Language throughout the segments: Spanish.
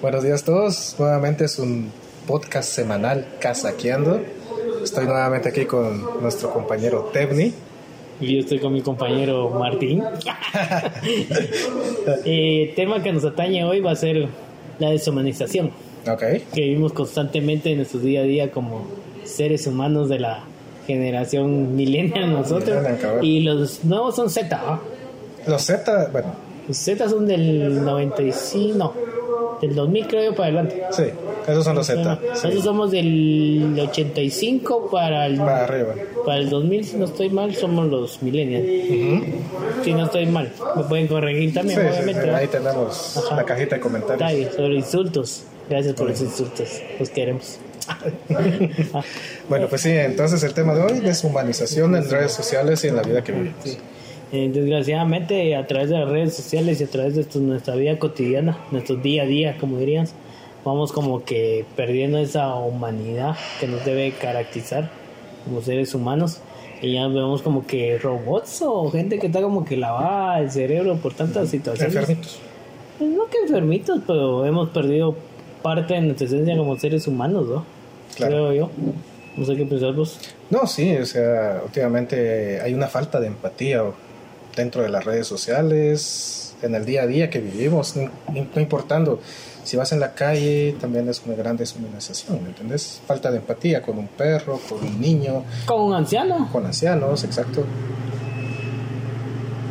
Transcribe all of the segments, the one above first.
Buenos días a todos, nuevamente es un podcast semanal Casaqueando. Estoy nuevamente aquí con nuestro compañero Tebni. Y yo estoy con mi compañero Martín. Eh, el tema que nos atañe hoy va a ser la deshumanización. Ok. Que vivimos constantemente en nuestro día a día como seres humanos de la generación millennial nosotros. Millennial. Y los nuevos son Z. ¿ah? Los Z, bueno, Los Z son del 95, no, del 2000 creo yo para adelante. sí, esos son los Z. Nosotros sí, somos del 85 para el, para arriba. para el 2000, si no estoy mal, somos los millennials. Si no estoy mal, me pueden corregir también, sí, obviamente. sí, ¿verdad? ahí tenemos Ajá. la cajita de comentarios. Detalles sobre insultos. Gracias por los insultos. Los queremos. Bueno, pues sí, entonces el tema de hoy, deshumanización en redes sociales y en la vida que vivimos. Sí. Eh, desgraciadamente, a través de las redes sociales y a través de esto- nuestra vida cotidiana, nuestro día a día, como dirías, vamos como que perdiendo esa humanidad que nos debe caracterizar como seres humanos. Y ya vemos como que robots o gente que está como que lavada el cerebro por tantas situaciones. Enfermitos. Pues no que enfermitos, pero hemos perdido parte de nuestra esencia como seres humanos, ¿no? Claro. Creo yo. No sé qué pensar vos. No, sí, o sea, últimamente hay una falta de empatía dentro de las redes sociales, en el día a día que vivimos, no, importando si vas en la calle, también es una gran deshumanización, ¿me entiendes? Falta de empatía con un perro, con un niño, Con un anciano. con ancianos, exacto.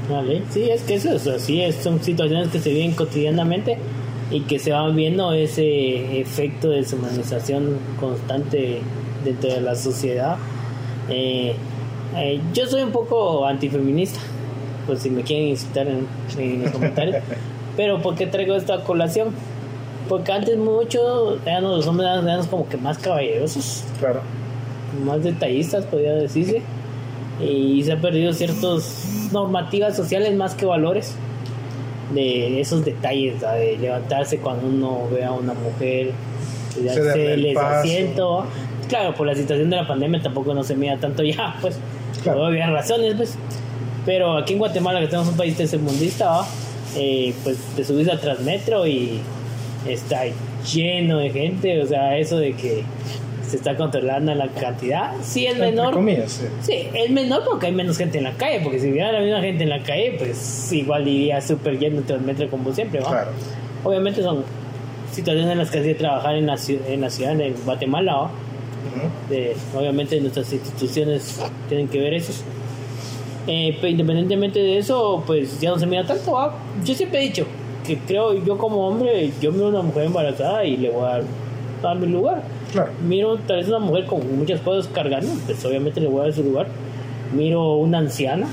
Vale, sí, es que eso es así, son situaciones que se viven cotidianamente y que se van viendo ese efecto de deshumanización constante dentro de la sociedad. Eh, eh, yo soy un poco antifeminista, pues si me quieren insultar en, en los comentarios, pero ¿por qué traigo esto a colación? Porque antes mucho eran los hombres eran como que más caballerosos, Claro. más detallistas, podría decirse, y se han perdido ciertas normativas sociales más que valores de esos detalles, de levantarse cuando uno ve a una mujer, Se paso. asiento. Claro, por la situación de la pandemia tampoco no se mira tanto ya, pues, Claro. por obvias razones, pues. Pero aquí en Guatemala, que tenemos un país tercermundista. Eh, pues te subís al Transmetro y está lleno de gente, o sea, eso de que se está controlando la cantidad, sí es Entre menor. comillas, sí. Sí, es menor porque hay menos gente en la calle, porque si hubiera la misma gente en la calle, pues igual iría súper lleno el Transmetro como siempre, ¿va? Claro. Obviamente son situaciones en las que hay que trabajar en la, en la ciudad de Guatemala, ¿va? Ujú. de- obviamente nuestras instituciones tienen que ver eso. Eh, pero independientemente de eso, pues ya no se mira tanto. ¿va? Yo siempre he dicho que creo yo como hombre, yo miro a una mujer embarazada y le voy a dar, dar mi lugar. Claro. Miro tal vez una mujer con muchas cosas cargando, pues obviamente le voy a dar su lugar. Miro una anciana,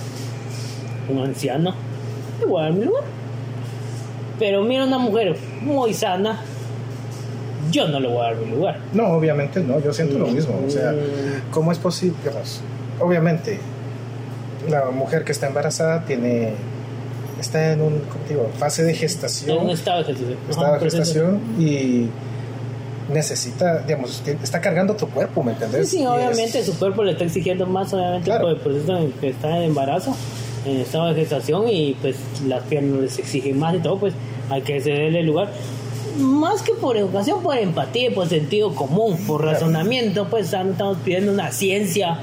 un anciano, le voy a dar mi lugar. Pero miro una mujer muy sana, yo no le voy a dar mi lugar. No, obviamente no, yo siento lo mismo. O sea, Mm. ¿cómo es posible? Obviamente, la mujer que está embarazada tiene está en un ¿cómo te digo? fase de En gestación, un estado de gestación. estado de gestación y necesita, digamos, está cargando tu cuerpo, ¿me Sí, entendés? sí, Y obviamente es- su cuerpo le está exigiendo más, obviamente, Claro. por el proceso en el que está en embarazo, en estado de gestación, y pues las piernas les exigen más y todo, pues hay que cederle lugar. Más que por educación, por empatía, por sentido común, por razonamiento, pues no estamos pidiendo una ciencia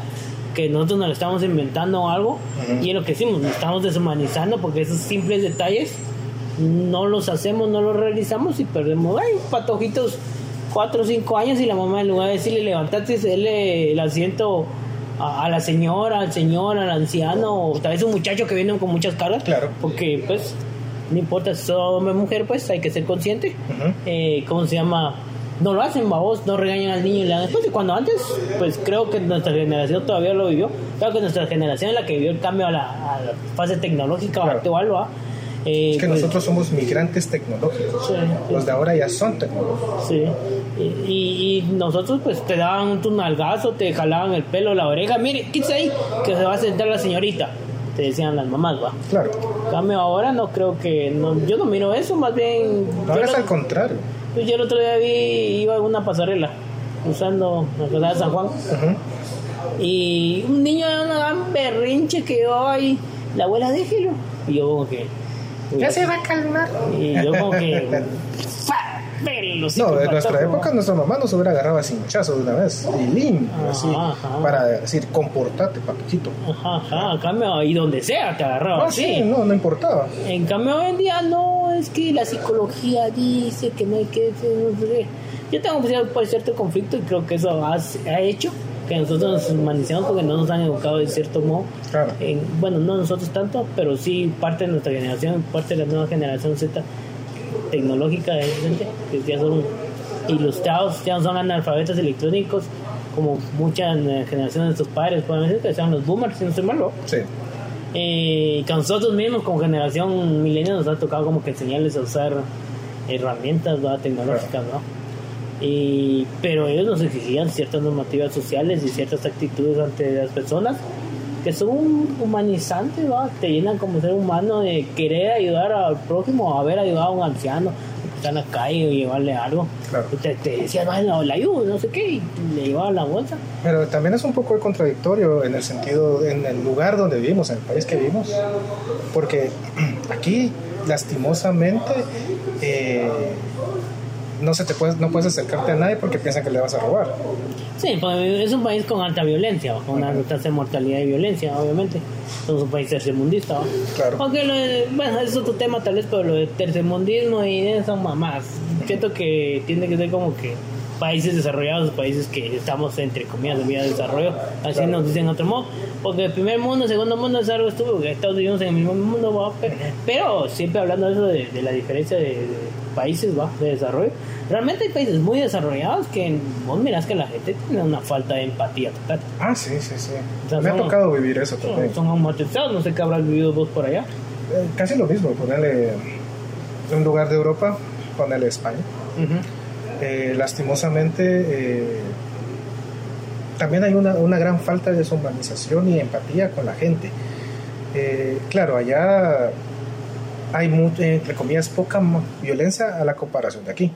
que nosotros nos lo estamos inventando o algo, Ujú. y es lo que decimos, nos estamos deshumanizando porque esos simples detalles no los hacemos, no los realizamos y perdemos, ay, patojitos, cuatro o cinco años y la mamá en lugar de decirle levantate cederle el asiento a, a la señora, al señor, al anciano, o tal vez un muchacho que viene con muchas cargas, Claro. porque pues no importa si hombre o mujer, pues hay que ser consciente, eh, ¿cómo se llama? No lo hacen, babos, no regañan al niño y le dan después. Y cuando antes, pues creo que nuestra generación todavía lo vivió. Claro que nuestra generación es la que vivió el cambio a la, a la fase tecnológica Claro. actual, ¿va? Eh, Es que pues, nosotros somos migrantes tecnológicos. Sí, Los de ahora ya son tecnológicos. Sí. Y, y- y nosotros pues te daban tu nalgazo, te jalaban el pelo, la oreja. Mire, quítese ahí, que se va a sentar la señorita. Te decían las mamás, va. Claro. Cambio ahora no creo que... No, yo no miro eso, más bien... Ahora es lo- al contrario. Pues yo el otro día vi, iba en una pasarela, usando la ciudad de San Juan, y un niño de una gran berrinche que ahí, la abuela déjelo. Y yo como que... Ya se va a calmar. Y yo como que... no, en nuestra época nuestra mamá nos hubiera agarrado así muchazo de una vez y limpio, así, para decir, comportate, papito. Ajá, ajá, en cambio, ahí donde sea te agarraba ah, Sí, no, no importaba. En cambio, hoy en día no, es que la psicología dice que no hay que. Yo tengo pues, cierto conflicto y creo que eso ha, ha hecho que nosotros nos manejamos porque no nos han educado de cierto modo. Claro. bueno, no nosotros tanto, pero sí parte de nuestra generación, parte de la nueva generación Z tecnológica de gente, que ya son ilustrados, ya no son analfabetos electrónicos, como muchas generaciones de sus padres, pueden decir que sean los boomers, si no estoy malo. Sí. Eh, que nosotros mismos, como generación milenio, nos ha tocado como que enseñarles a usar herramientas tecnológicas, ¿no? Y, pero ellos nos exigían ciertas normativas sociales y ciertas actitudes ante las personas que son humanizantes, ¿va? te llenan como ser humano de querer ayudar al prójimo, haber ayudado a un anciano que está en la calle y llevarle algo. Claro. Te, te decía, no, la ayuda, no sé qué, y le llevaba la bolsa. Pero también es un poco contradictorio en el sentido, en el lugar donde vivimos, en el país que vivimos, porque aquí, lastimosamente, eh, no se te puedes, no puedes acercarte a nadie porque piensan que le vas a robar. Sí, pues, es un país con alta violencia, con una tasa de mortalidad y violencia, obviamente. Somos un país tercermundista. Claro. Aunque, bueno, es otro tema tal vez, pero lo de tercermundismo y eso mamás. Siento que tiene que ser como que países desarrollados, países que estamos entre comillas de vía de desarrollo, así nos dicen otro modo, porque el primer mundo, el segundo mundo es algo estúpido, Estados Unidos en el mismo mundo, pero, siempre hablando de eso de, la diferencia de, países ¿va? de desarrollo, realmente hay países muy desarrollados que vos mirás que la gente tiene una falta de empatía total. Ah, sí, sí, sí. Me ha tocado vivir eso también. Son, son no sé qué habrás vivido vos por allá. Eh, casi lo mismo, ponerle un lugar de Europa, ponerle España. Eh, lastimosamente eh, también hay una, una, gran falta de deshumanización y empatía con la gente. Eh, claro, allá hay, mucho, entre comillas, poca violencia a la comparación de aquí.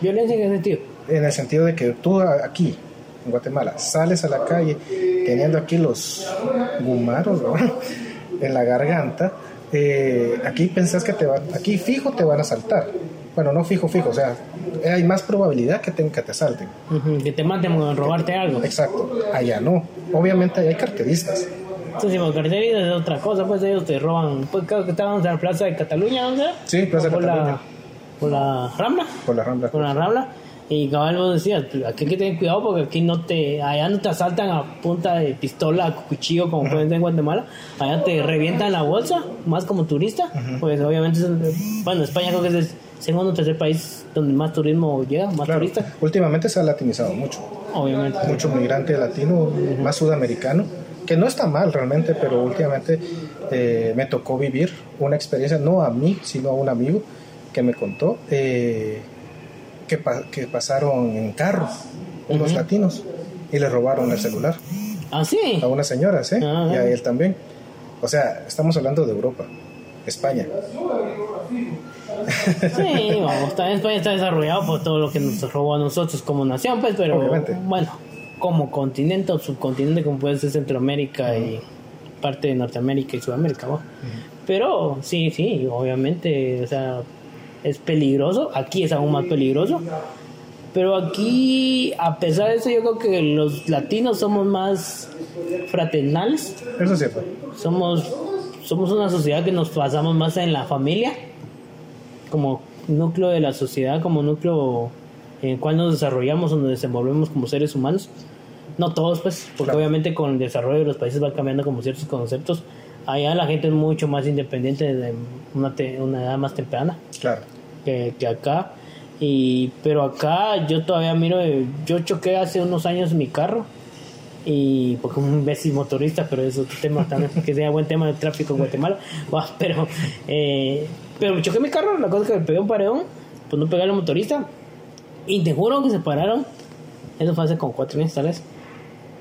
¿Violencia en qué sentido? En el sentido de que tú aquí, en Guatemala, sales a la calle teniendo aquí los gumaros en la garganta, aquí pensás que te van, aquí fijo te van a saltar bueno, no fijo, fijo, o sea, hay más probabilidad que te, que te asalten. que te maten a robarte algo. Exacto, allá no. Obviamente allá hay carteristas. Sí, sí, carteristas es otra cosa, pues ellos te roban. Pues creo que estábamos en la Plaza de Cataluña, ¿no? Sí, Plaza de Cataluña. La, por la Rambla. Por la Rambla. Por la Rambla. Y cabal vos decías, aquí hay que tener cuidado porque aquí no te, allá no te asaltan a punta de pistola, cuchillo como pueden ser en Guatemala, allá te revientan la bolsa, más como turista, pues obviamente, bueno, España creo que es el segundo o tercer país donde más turismo llega, más turistas. Últimamente se ha latinizado mucho. Obviamente. Mucho migrante latino, más sudamericano, que no está mal realmente, pero últimamente eh, me tocó vivir una experiencia, no a mí, sino a un amigo que me contó. Eh, que, pasaron en carro unos latinos y le robaron el celular. ¿Ah, sí? A una señora, ¿sí? Y a él también. O sea, estamos hablando de Europa, España. Sí, vamos, también España está desarrollado por todo lo que nos robó a nosotros como nación, pues, pero bueno, como continente o subcontinente como puede ser Centroamérica y parte de Norteamérica y Sudamérica, Pero sí, sí, obviamente, o sea, es peligroso, aquí es aún más peligroso. Pero aquí, a pesar de eso, yo creo que los latinos somos más fraternales. Eso es cierto. Somos, somos una sociedad que nos basamos más en la familia, como núcleo de la sociedad, como núcleo en el cual nos desarrollamos o nos desenvolvemos como seres humanos. No todos, pues, porque obviamente con el desarrollo de los países va cambiando como ciertos conceptos allá la gente es mucho más independiente de una, una edad más temprana claro. que, acá. Y, pero acá yo todavía miro, yo choqué hace unos años mi carro y porque un imbécil motorista, pero es otro tema también, que sea buen tema de tráfico en Guatemala. pero, eh, pero choqué mi carro, la cosa es que me pegué un paredón, pues no pegué al motorista y te juro que se pararon, eso fue hace como cuatro meses tal vez,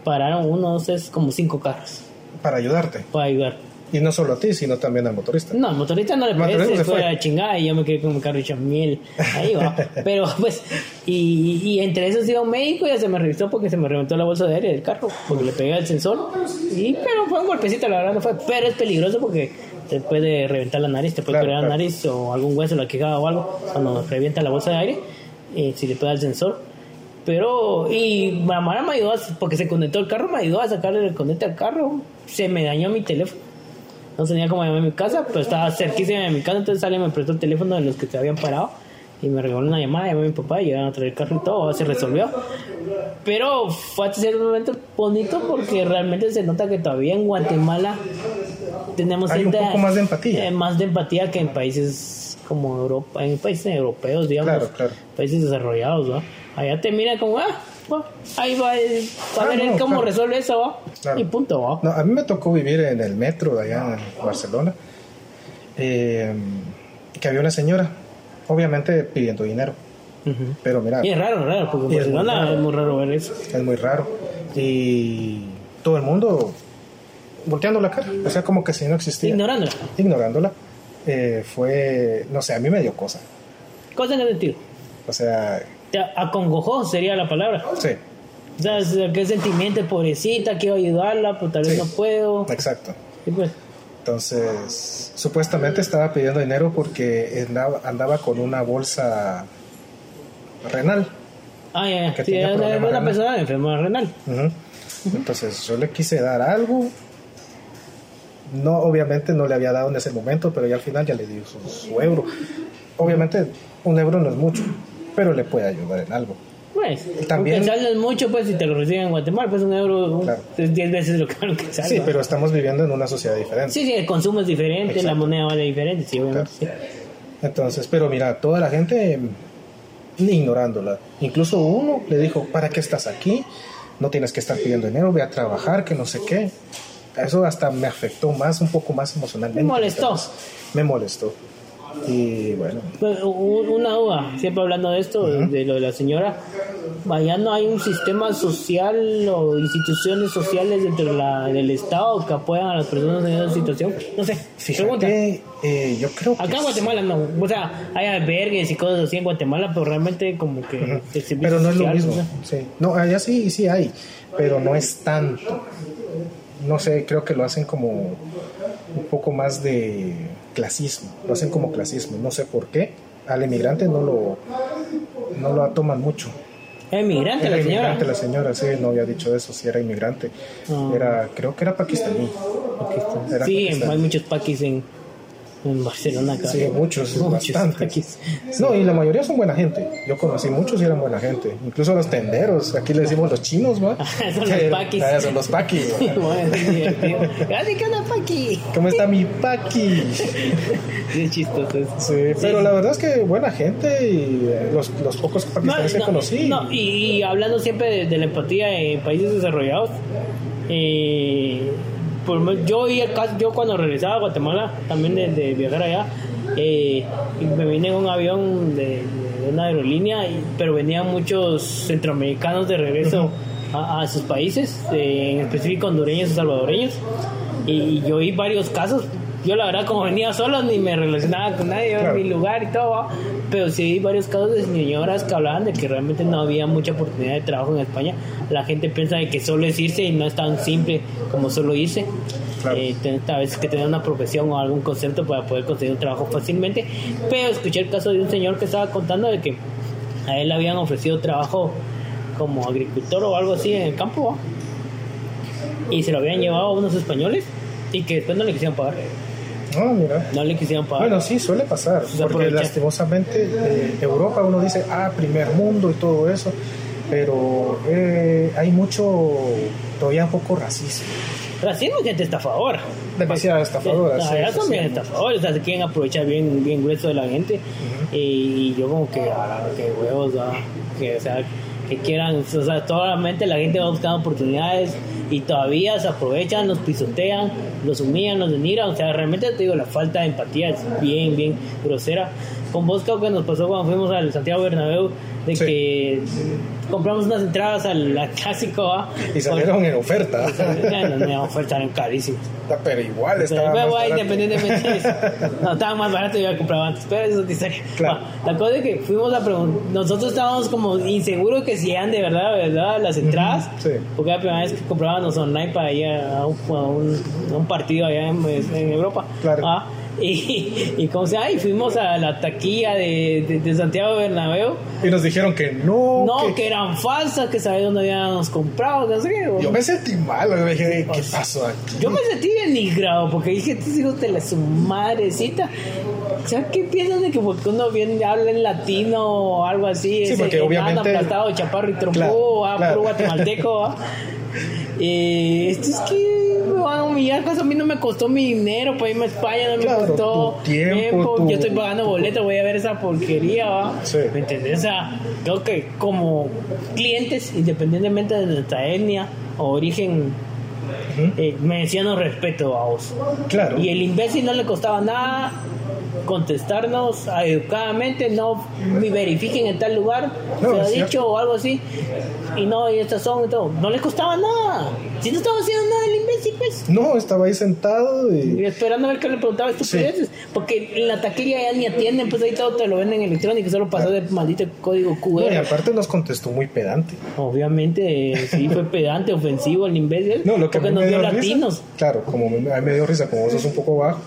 pararon uno, dos, tres, como cinco carros. Para ayudarte. Para ayudar. Y no solo a ti, sino también al motorista. No, al motorista no le parece, se fue, a chingada y yo me quedé con mi carro hecho miel. Ahí va. Pero pues, y, y entre esos iba un médico y ya se me revisó porque se me reventó la bolsa de aire del carro, porque le pegué el sensor. Y, pero fue un golpecito, la verdad no fue. Pero es peligroso porque te puede reventar la nariz, te puede Claro, la nariz o algún hueso, la quejada o algo, cuando revienta la bolsa de aire, eh, si le pega el sensor. Pero, y Mara me ayudó, a- porque se conectó el carro, me ayudó a sacarle el conecte al carro. Se me dañó mi teléfono. No tenía como llamar a mi casa, pero estaba cerquísima de mi casa, entonces alguien me prestó el teléfono de los que se habían parado y me regaló una llamada, llamé a mi papá y llegaron a traer el carro y todo, se resolvió. Pero fue a ser un momento bonito porque realmente se nota que todavía en Guatemala tenemos Hay un poco más de empatía. eh, más de empatía que en países como Europa, en países europeos, digamos, Claro, claro. países desarrollados, ¿no? Allá te mira como, ah, bueno, ahí va, eh, va a ver no, cómo claro. resuelve eso, ¿va? Y punto, ¿va? No, a mí me tocó vivir en el metro de allá en Barcelona, eh, que había una señora, obviamente pidiendo dinero, pero mira, Y es raro, raro, porque es muy raro. es muy raro ver eso. es muy raro. Y todo el mundo volteando la cara, o sea, como que si no existía. Ignorándola. Ignorándola. Eh, fue, no sé, a mí me dio cosa. Cosa en el sentido. O sea, Te acongojó sería la palabra. sí, O sea, qué sentimiento, pobrecita, quiero ayudarla, pero tal vez Sí. no puedo. exacto. Y pues, Entonces, supuestamente estaba pidiendo dinero porque andaba, andaba con una bolsa renal. ah, ya, ya. Que Sí, una, renal. persona enferma renal. Entonces yo le quise dar algo. No, obviamente no le había dado en ese momento, pero ya al final ya le di su, su euro. Obviamente un euro no es mucho, pero le puede ayudar en algo. Pues, También- mucho, pues, si te lo reciben en Guatemala, pues un euro Claro. es 10 veces lo que, sale. Sí, pero estamos viviendo en una sociedad diferente. Sí, sí, el consumo es diferente, la moneda vale diferente, sí, obviamente. sí. Entonces, pero mira, toda la gente mm, ignorándola. Incluso uno le dijo, ¿para qué estás aquí? No tienes que estar pidiendo dinero, ve a trabajar, que no sé qué. Eso hasta me afectó más, un poco más emocionalmente. Me molestó. Me molestó. Y bueno, Pues, Una duda, siempre hablando de esto, de lo de la señora, allá no hay un sistema social o instituciones sociales dentro de la- del Estado que apoyan a las personas en esa situación. No sé, pregunta. fíjate, eh, yo creo que... Acá en Guatemala no, o sea, hay albergues y cosas así en Guatemala, pero realmente como que... el Pero no es lo mismo. o sea, Sí. No, allá sí, sí hay, pero no es tanto. No sé, creo que lo hacen como un poco más de clasismo. Lo hacen como clasismo. No sé por qué. Al inmigrante no lo, no lo toman mucho. Es migrante Era la señora. inmigrante la señora, sí, no había dicho eso, sí era inmigrante. Ah. Era, creo que era pakistaní. Era Sí, pakistaní. hay muchos paquis en, Barcelona acá. Sí, muchos, Muchos bastantes. paquis. No, y la mayoría son buena gente. Yo conocí muchos y eran buena gente. Incluso los tenderos, aquí le decimos los chinos, ¿va? Son los paquis. Ah, son los paquis. ¿va? Bueno, es divertido. Así que anda paqui. ¿Cómo está mi paqui? Es chistoso eso. Sí, pero la verdad es que buena gente y eh, los, los pocos pakistaníes que conocí. no, y, y hablando siempre de, de la empatía en países desarrollados, eh, por yo, y el caso- yo cuando regresaba a Guatemala, también de, de viajar allá, eh, me vine en un avión de, de una aerolínea, y- pero venían muchos centroamericanos de regreso a, a sus países, eh, en específico hondureños y salvadoreños, y, y yo vi varios casos. Yo la verdad como venía solo ni me relacionaba con nadie, yo en Claro. mi lugar y todo, pero sí vi varios casos de señoras que hablaban de que realmente no había mucha oportunidad de trabajo en España. La gente piensa de que solo es irse y no es tan simple como solo irse. Claro. Eh, a veces que tener una profesión o algún concepto para poder conseguir un trabajo fácilmente. Pero escuché el caso de un señor que estaba contando de que a él le habían ofrecido trabajo como agricultor o algo así en el campo ¿va? y se lo habían llevado a unos españoles y que después no le quisieron pagar. No, mira. No le quisieron pagar. Bueno, sí, suele pasar, Se porque aprovecha. lastimosamente eh, Europa uno dice, ah, primer mundo y todo eso, pero eh, hay mucho, todavía un poco racismo, Racismo hay gente está a favor. demasiada estafadora. Ah, sí, ya sí, estafadores, o sea, se quieren aprovechar bien, bien grueso de la gente. y, yo como que, ah, que huevos, ah, que, o sea, que quieran, o sea, totalmente la gente va buscando oportunidades y todavía se aprovechan, los pisotean, los humillan, los denigran, o sea, realmente te digo, la falta de empatía es bien, bien grosera. Con vos que nos pasó cuando fuimos al Santiago Bernabéu, de Sí. que compramos unas entradas al, al clásico, ¿va? Y salieron en oferta. Ya, no, no, ofertaron carísimos. Pero igual estaba pero, más bueno, independientemente. No, estaba más barato y yo compraba antes. Pero eso es otra historia. Claro. Va, La cosa es que fuimos a preguntar. Nosotros estábamos como inseguros que si eran de verdad, verdad, las entradas. sí. Porque la primera vez que comprábamos online para ir a un, a un, a un partido allá en, pues, en Europa. Claro. Ah, y, y como sea, y fuimos a la taquilla de, de, de Santiago Bernabéu. Y nos dijeron que no. No, que- que eran falsas, que sabían dónde habíamos comprado, no sé qué. Yo me sentí mal, güey. Dije, ¿qué pasó aquí? Yo me sentí denigrado porque dije, estos hijos de la su madrecita. O sea, ¿qué piensan de que porque uno viene, habla en latino o algo así? Sí, porque obviamente- aplastado, chaparro y trompó, Claro, ah, claro. puro guatemalteco, ah. Eh, esto es que me van a mí no me costó mi dinero para irme a España, no me Claro, costó tu tiempo, tu- yo estoy pagando boleto, voy a ver esa porquería, ¿va? Sí. ¿me entendés? O sea, creo que como clientes, independientemente de nuestra etnia o origen, Ujú. eh, merecían respeto a vos. Claro. Y el imbécil no le costaba nada contestarnos educadamente, no me verifiquen en tal lugar, No, se ha dicho cierto. o algo así, y no, y estas son y todo. No le costaba nada. Si no estaba haciendo nada el imbécil, pues. No, estaba ahí sentado Y y. esperando a ver qué le preguntaba estupideces. Porque en la taquilla ya ni atienden, pues ahí todo te lo venden electrónico, solo pasó de maldito código No, y QR. aparte nos contestó muy pedante. Obviamente, eh, sí fue pedante, ofensivo el imbécil. No, lo que porque nos dio latinos. risa. Claro, como me dio risa, como vos sos un poco bajo,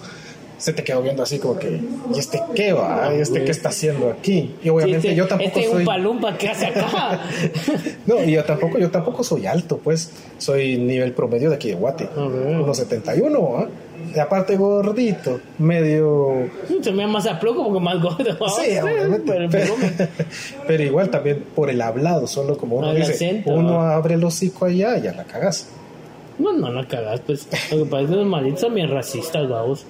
se te quedó viendo así como que, ¿y este qué va? ¿Y este qué está haciendo aquí? Y obviamente yo tampoco este soy. palumpa que hace acá. No, y yo tampoco, yo tampoco soy alto, pues. Soy nivel promedio de aquí de Guate. Unos 71, ¿ah? Y aparte gordito, medio. Se me más aploco porque más gordo. ¿va? Sí, obviamente. Pero, Pero, pero- pero igual también por el hablado, solo como uno dice, acento, uno ¿va? abre el hocico allá y ya la cagas. no, no la cagas, pues. Lo que pasa es que los malditos son bien racistas, vamos.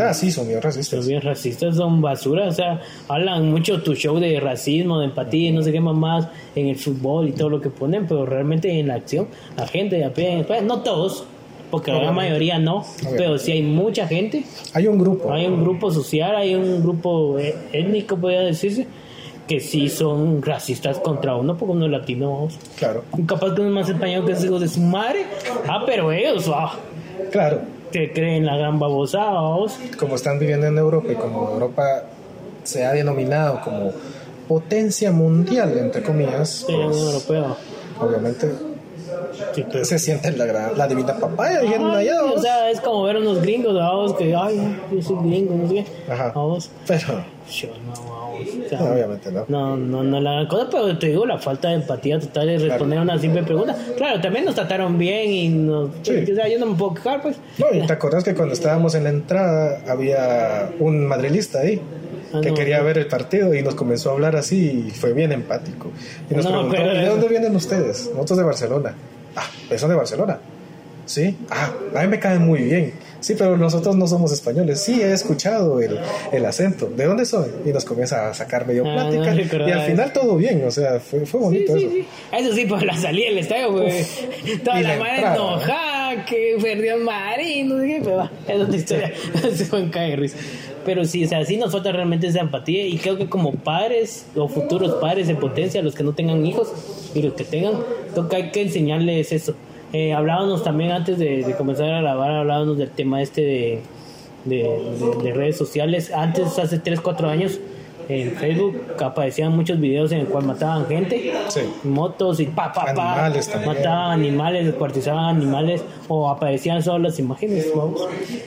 Ah, sí, son bien Son racistas. bien racistas, son basura. O sea, hablan mucho tu show de racismo, de empatía y no sé qué más en el fútbol y todo lo que ponen, pero realmente en la acción, la gente de a pie en España, no todos, porque la mayoría no, pero sí hay mucha gente. Hay un grupo. Hay un grupo social, hay un grupo eh, étnico, podría decirse, que sí son racistas contra uno, porque uno es latino. Claro, capaz que uno es más español que es hijo de su madre. Ah, pero ellos, ah, claro. Te creen la gran babosada. Como están viviendo en Europa y como Europa se ha denominado como potencia mundial, entre comillas, la pues, obviamente Se siente la, gran- la divina papaya, dijeron allá. o vamos. sea, es como ver a unos gringos, vamos, que, ay, yo soy gringo, no sé qué. Ajá. Vamos. Pero, Yo no, vamos. O sea, no, obviamente no. No, no, no la cosa, pero te digo, la falta de empatía total de responder a una simple pregunta. Claro, también nos trataron bien y nos. Sí. O sea, yo no me puedo quejar, pues. No, y te acordás que cuando estábamos en la entrada había un madrilista ahí Ah, que no. quería ver el partido y nos comenzó a hablar así y fue bien empático. Y nos No, preguntó, pero- "¿Y ¿de dónde vienen ustedes? Nosotros de Barcelona. Ah, ¿pero son de Barcelona? Sí. Ah, a mí me caen muy bien. Sí, pero nosotros no somos españoles. Sí, he escuchado el, el acento. ¿De dónde son? Y nos comienza a sacar medio Ah, plática. no y al final todo bien, o sea, fue, fue Sí, bonito sí, eso. sí. Eso sí, por la salida del estadio, güey. Toda la la madre enojada, que perdió el Madrid, no sé qué, pero va, es otra historia. Se fue en cae de risa. Pero sí, o sea, sí nos falta realmente esa empatía y creo que como padres o futuros padres en potencia, los que no tengan hijos y los que tengan, creo que hay que enseñarles eso. Eh, hablábamos también antes de, de comenzar a grabar, hablábamos del tema este de, de, de- de redes sociales. Antes, hace 3, 4 años, en Facebook aparecían muchos videos en el cual mataban gente Sí. motos y pa pa pa Animales mataban animales descuartizaban animales o aparecían solo las imágenes vamos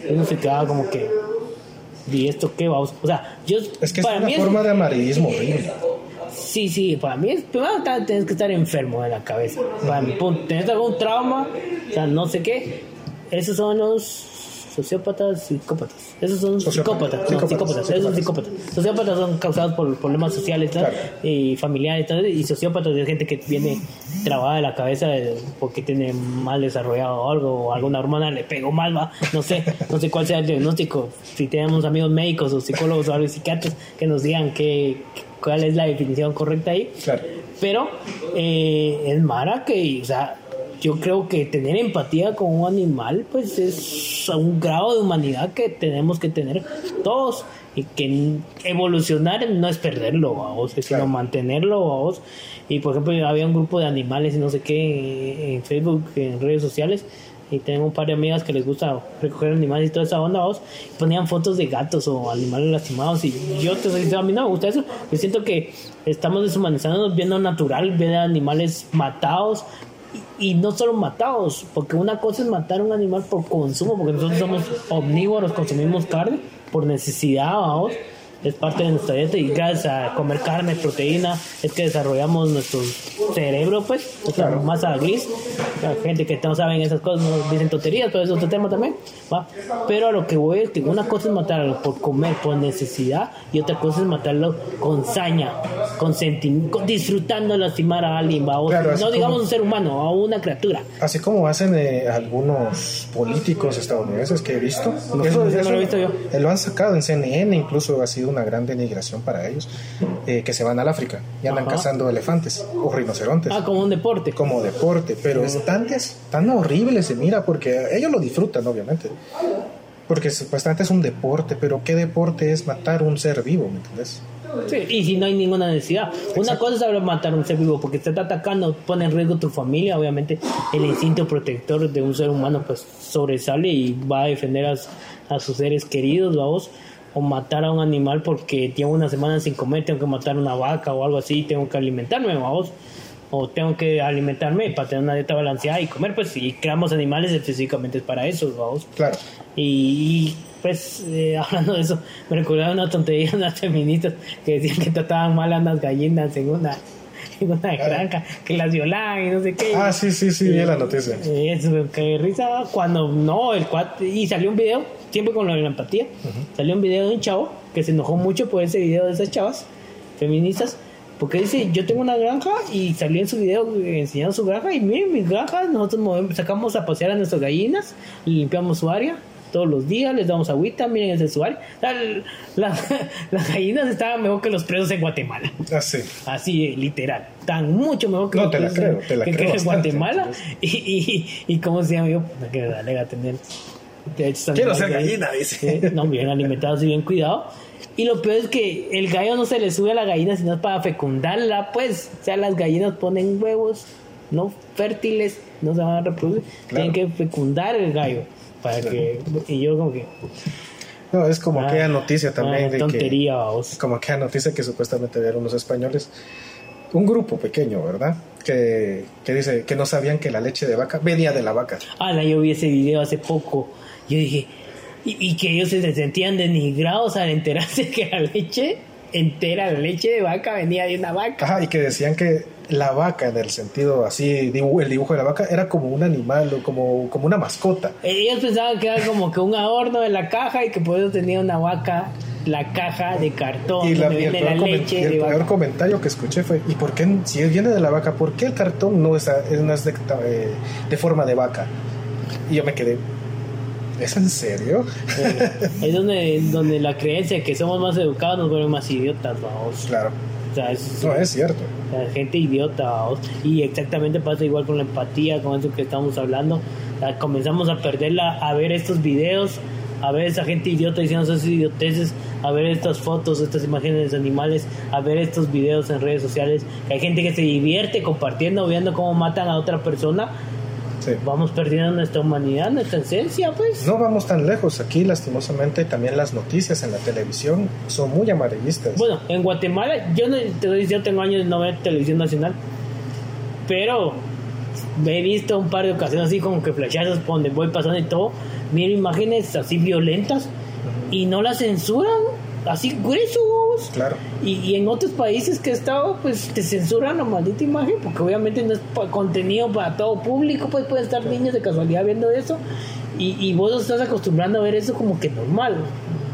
uno se quedaba como que y esto qué vamos o sea yo Es que es una mí es- forma de amarillismo horrible. sí sí para mí es primero tienes que estar enfermo de la cabeza. Para mi punto tenés algún trauma o sea no sé qué. Esos son los sociópatas psicópatas esos son psicópatas no, psicópatas, esos son psicópatas. sociópatas son causados por problemas sociales. Claro. y familiares tal, y sociópatas es gente que viene trabada de la cabeza porque tiene mal desarrollado algo o alguna hormona le pegó mal va no sé no sé cuál sea el diagnóstico si tenemos amigos médicos o psicólogos o algo, psiquiatras que nos digan qué cuál es la definición correcta ahí Claro. pero eh, es Mara que, o sea, yo creo que tener empatía con un animal, pues es un grado de humanidad que tenemos que tener todos y que evolucionar no es perderlo, vamos, sino mantenerlo, vamos. Y por ejemplo, había un grupo de animales y no sé qué en Facebook, en redes sociales, y tengo un par de amigas que les gusta recoger animales y toda esa onda, vos, ponían fotos de gatos o animales lastimados. Y yo te soy a mí no me gusta eso, yo siento que estamos deshumanizando, viendo natural, ver animales matados y, no solo matados, porque una cosa es matar a un animal por consumo, porque nosotros somos omnívoros, consumimos carne por necesidad, vamos es parte de nuestra dieta y gracias a comer carne, proteína, es que desarrollamos nuestro cerebro, pues, nuestra masa gris. La gente que no saben esas cosas nos dicen tonterías, pero es otro tema también. ¿va? Pero a lo que voy es que una cosa es matarlo por comer, por necesidad, y otra cosa es matarlo con saña, con sentimiento, disfrutando lastimar a alguien, ¿va? no digamos un ser humano, a una criatura. Así como hacen eh, algunos políticos estadounidenses que he visto. No, eso, lo he visto yo. Eh, lo han sacado en CNN, incluso ha sido una gran denigración para ellos, eh, que se van al África y andan cazando elefantes o rinocerontes. Ah, como un deporte. Como deporte, pero es tan, tan horrible se mira porque ellos lo disfrutan, obviamente. Porque supuestamente es un deporte, pero ¿qué deporte es matar un ser vivo, ¿me entiendes? Sí, y si no hay ninguna necesidad. Una cosa es matar un ser vivo porque te está atacando, pone en riesgo tu familia. Obviamente, el instinto protector de un ser humano pues sobresale y va a defender a, a sus seres queridos, vamos o matar a un animal porque tengo una semana sin comer, tengo que matar una vaca o algo así, tengo que alimentarme, vamos. O tengo que alimentarme para tener una dieta balanceada y comer, pues, y creamos animales específicamente para eso, vamos. Claro. Y, pues, eh, hablando de eso, me recordaba una tontería de unas feministas que decían que trataban mal a unas gallinas en una en una granja que las violaban y no sé qué. Ah, sí, sí, sí, vi la noticia. Eso, que risa cuando no, el cuate, y salió un video siempre con la empatía. Salió un video de un chavo que se enojó mucho por ese video de esas chavas feministas. Porque dice, yo tengo una granja y salió en su video enseñando su granja y miren mis granjas, nosotros sacamos a pasear a nuestras gallinas, limpiamos su área todos los días, les damos agüita, miren ese su área. las gallinas estaban mejor que los presos en Guatemala. Así. Así, literal. Están mucho mejor que no, los presos en Guatemala. Y, y, y, cómo se llama yo, que dale a tener Quiero ser gallina, dice. No, bien alimentados y bien cuidados. Y lo peor es que el gallo no se le sube a la gallina, sino para fecundarla, pues. O sea, las gallinas ponen huevos no fértiles, no se van a reproducir. Tienen que fecundar el gallo. Para que. Y yo, como que. No, es como aquella noticia también. de tontería, que, Como aquella noticia que supuestamente vieron los españoles. Un grupo pequeño, ¿verdad? Que, que dice que no sabían que la leche de vaca venía de la vaca. Ah, yo vi ese video hace poco yo dije, y, que ellos se sentían denigrados al enterarse que la leche entera, la leche de vaca venía de una vaca. Ajá, y que decían que la vaca, en el sentido así, el dibujo de la vaca, era como un animal o como, como una mascota. Ellos pensaban que era como que un adorno de la caja y que por eso tenía una vaca la caja de cartón y, la, el, peor, comentario que escuché fue ¿y por qué si viene de la vaca por qué el cartón no es, no es de, eh, de forma de vaca? y yo me quedé ¿Es en serio? es donde, donde la creencia que somos más educados nos vuelve más idiotas, vamos. Claro. O sea, es, no, es cierto. La gente idiota, vamos. Y exactamente pasa igual con la empatía, con eso que estamos hablando. comenzamos a perderla, a ver estos videos, a ver esa gente idiota diciendo esas idioteces, a ver estas fotos, estas imágenes de animales, a ver estos videos en redes sociales. Hay gente que se divierte compartiendo, viendo cómo matan a otra persona Vamos perdiendo nuestra humanidad, nuestra esencia, pues. No vamos tan lejos. Aquí, lastimosamente, también las noticias en la televisión son muy amarillistas. Bueno, en Guatemala, yo no, te yo tengo años de no ver televisión nacional, pero he visto un par de ocasiones así como que flashazos donde voy pasando y todo. Miro imágenes así violentas y no las censuran así gruesos. Claro. Y, en otros países que he estado, pues te censuran la maldita imagen, porque obviamente no es contenido para todo público, pues pueden estar niños de casualidad viendo eso, y, y vos estás acostumbrando a ver eso como que normal.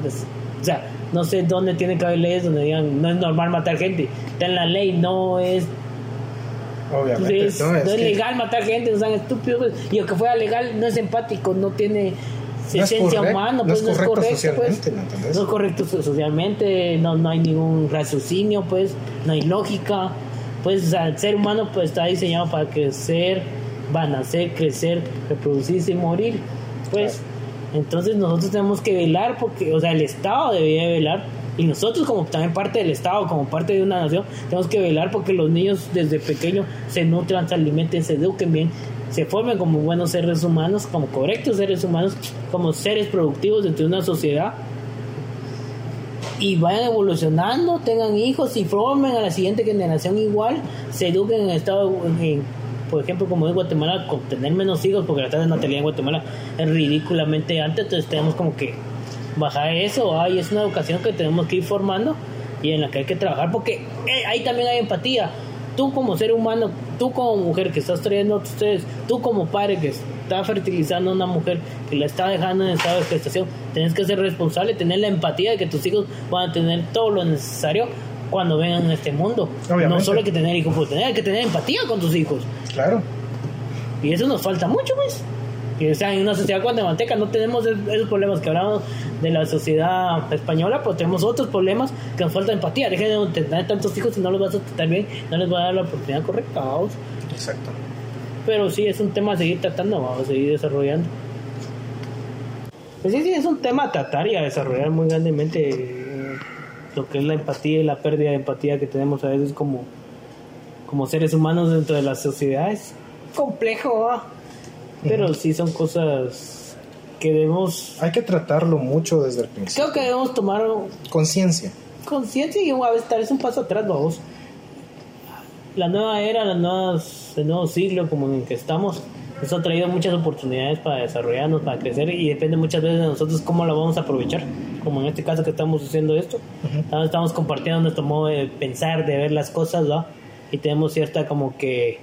Pues, o sea, no sé dónde tiene que haber leyes donde digan no es normal matar gente. Está en la ley, no es Obviamente. no, es, legal matar gente, no sean estúpidos. Y aunque fuera legal, no es empático, no tiene esencia humana, pues no es correcto, pues, no es correcto socialmente, no, no hay ningún raciocinio, pues, no hay lógica, pues el ser humano pues está diseñado para crecer, van a nacer, crecer, reproducirse y morir. Pues entonces nosotros tenemos que velar porque, o sea, el Estado debería velar y nosotros como también parte del Estado, como parte de una nación, tenemos que velar porque los niños desde pequeños se nutran, se alimenten, se eduquen bien, se formen como buenos seres humanos, como correctos seres humanos, como seres productivos dentro de una sociedad. Y vayan evolucionando, tengan hijos y formen a la siguiente generación igual, se eduquen en el estado, por ejemplo, como en Guatemala, con tener menos hijos, porque la tasa de natalidad en Guatemala es ridículamente alta, entonces tenemos como que bajar eso, ahí es una educación que tenemos que ir formando y en la que hay que trabajar, porque eh, ahí también hay empatía. Tú como ser humano, tú como mujer que estás trayendo a ustedes, tú como padre que está fertilizando a una mujer que la está dejando en estado de gestación, tienes que ser responsable, tener la empatía de que tus hijos puedan tener todo lo necesario cuando vengan a este mundo. No solo hay que tener hijos, pues tener, hay que tener empatía con tus hijos. Claro. Y eso nos falta mucho, pues. Y, o sea, en una sociedad guatemalteca no tenemos esos problemas que hablamos de la sociedad española, pues tenemos otros problemas que nos falta empatía. Dejen de tener tantos hijos si no los vas a tratar bien, no les va a dar la oportunidad correcta. Exacto. Pero sí, es un tema a seguir tratando, vamos a seguir desarrollando. Pues sí, sí, es un tema a tratar y a desarrollar muy grandemente lo que es la empatía y la pérdida de empatía que tenemos a veces como, como seres humanos dentro de las sociedades. Complejo, pero sí son cosas que debemos... Hay que tratarlo mucho desde el principio. Creo que debemos tomar... Conciencia. Conciencia y a veces tal vez un paso atrás, vamos la nueva era, las nuevas, el nuevo siglo como en el que estamos, nos ha traído muchas oportunidades para desarrollarnos, para crecer y depende muchas veces de nosotros cómo la vamos a aprovechar, como en este caso que estamos haciendo esto. Estamos compartiendo nuestro modo de pensar, de ver las cosas, ¿va? Y tenemos cierta como que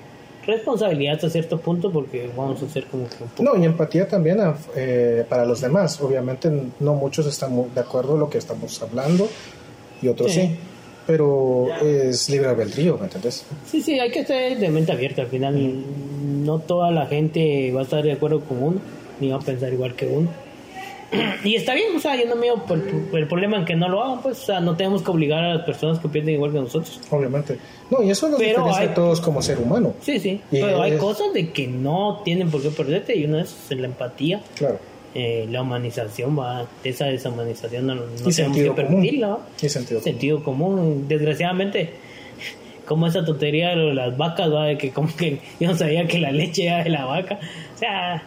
responsabilidad hasta cierto punto porque vamos a hacer como que un poco... No, y empatía también eh, para los demás. Obviamente no muchos están de acuerdo en lo que estamos hablando y otros sí pero es libre albedrío, ¿me entiendes? Sí, sí, hay que ser de mente abierta. Al final, no toda la gente va a estar de acuerdo con uno, ni va a pensar igual que uno. Y está bien, o sea, yo no me por, el problema en que no lo hagan, pues, o sea, no tenemos que obligar a las personas que piensen igual que nosotros. Obviamente. No, y eso nos pero diferencia a todos como ser humano. Sí, sí, pero hay cosas de que no tienen por qué perderte y una es la empatía. Claro. Eh, la humanización va, esa deshumanización no, no tenemos que permitirla. Y sentido, sentido común. Desgraciadamente, como esa tontería de las vacas, va, de que como que yo no sabía que la leche era de la vaca. O sea,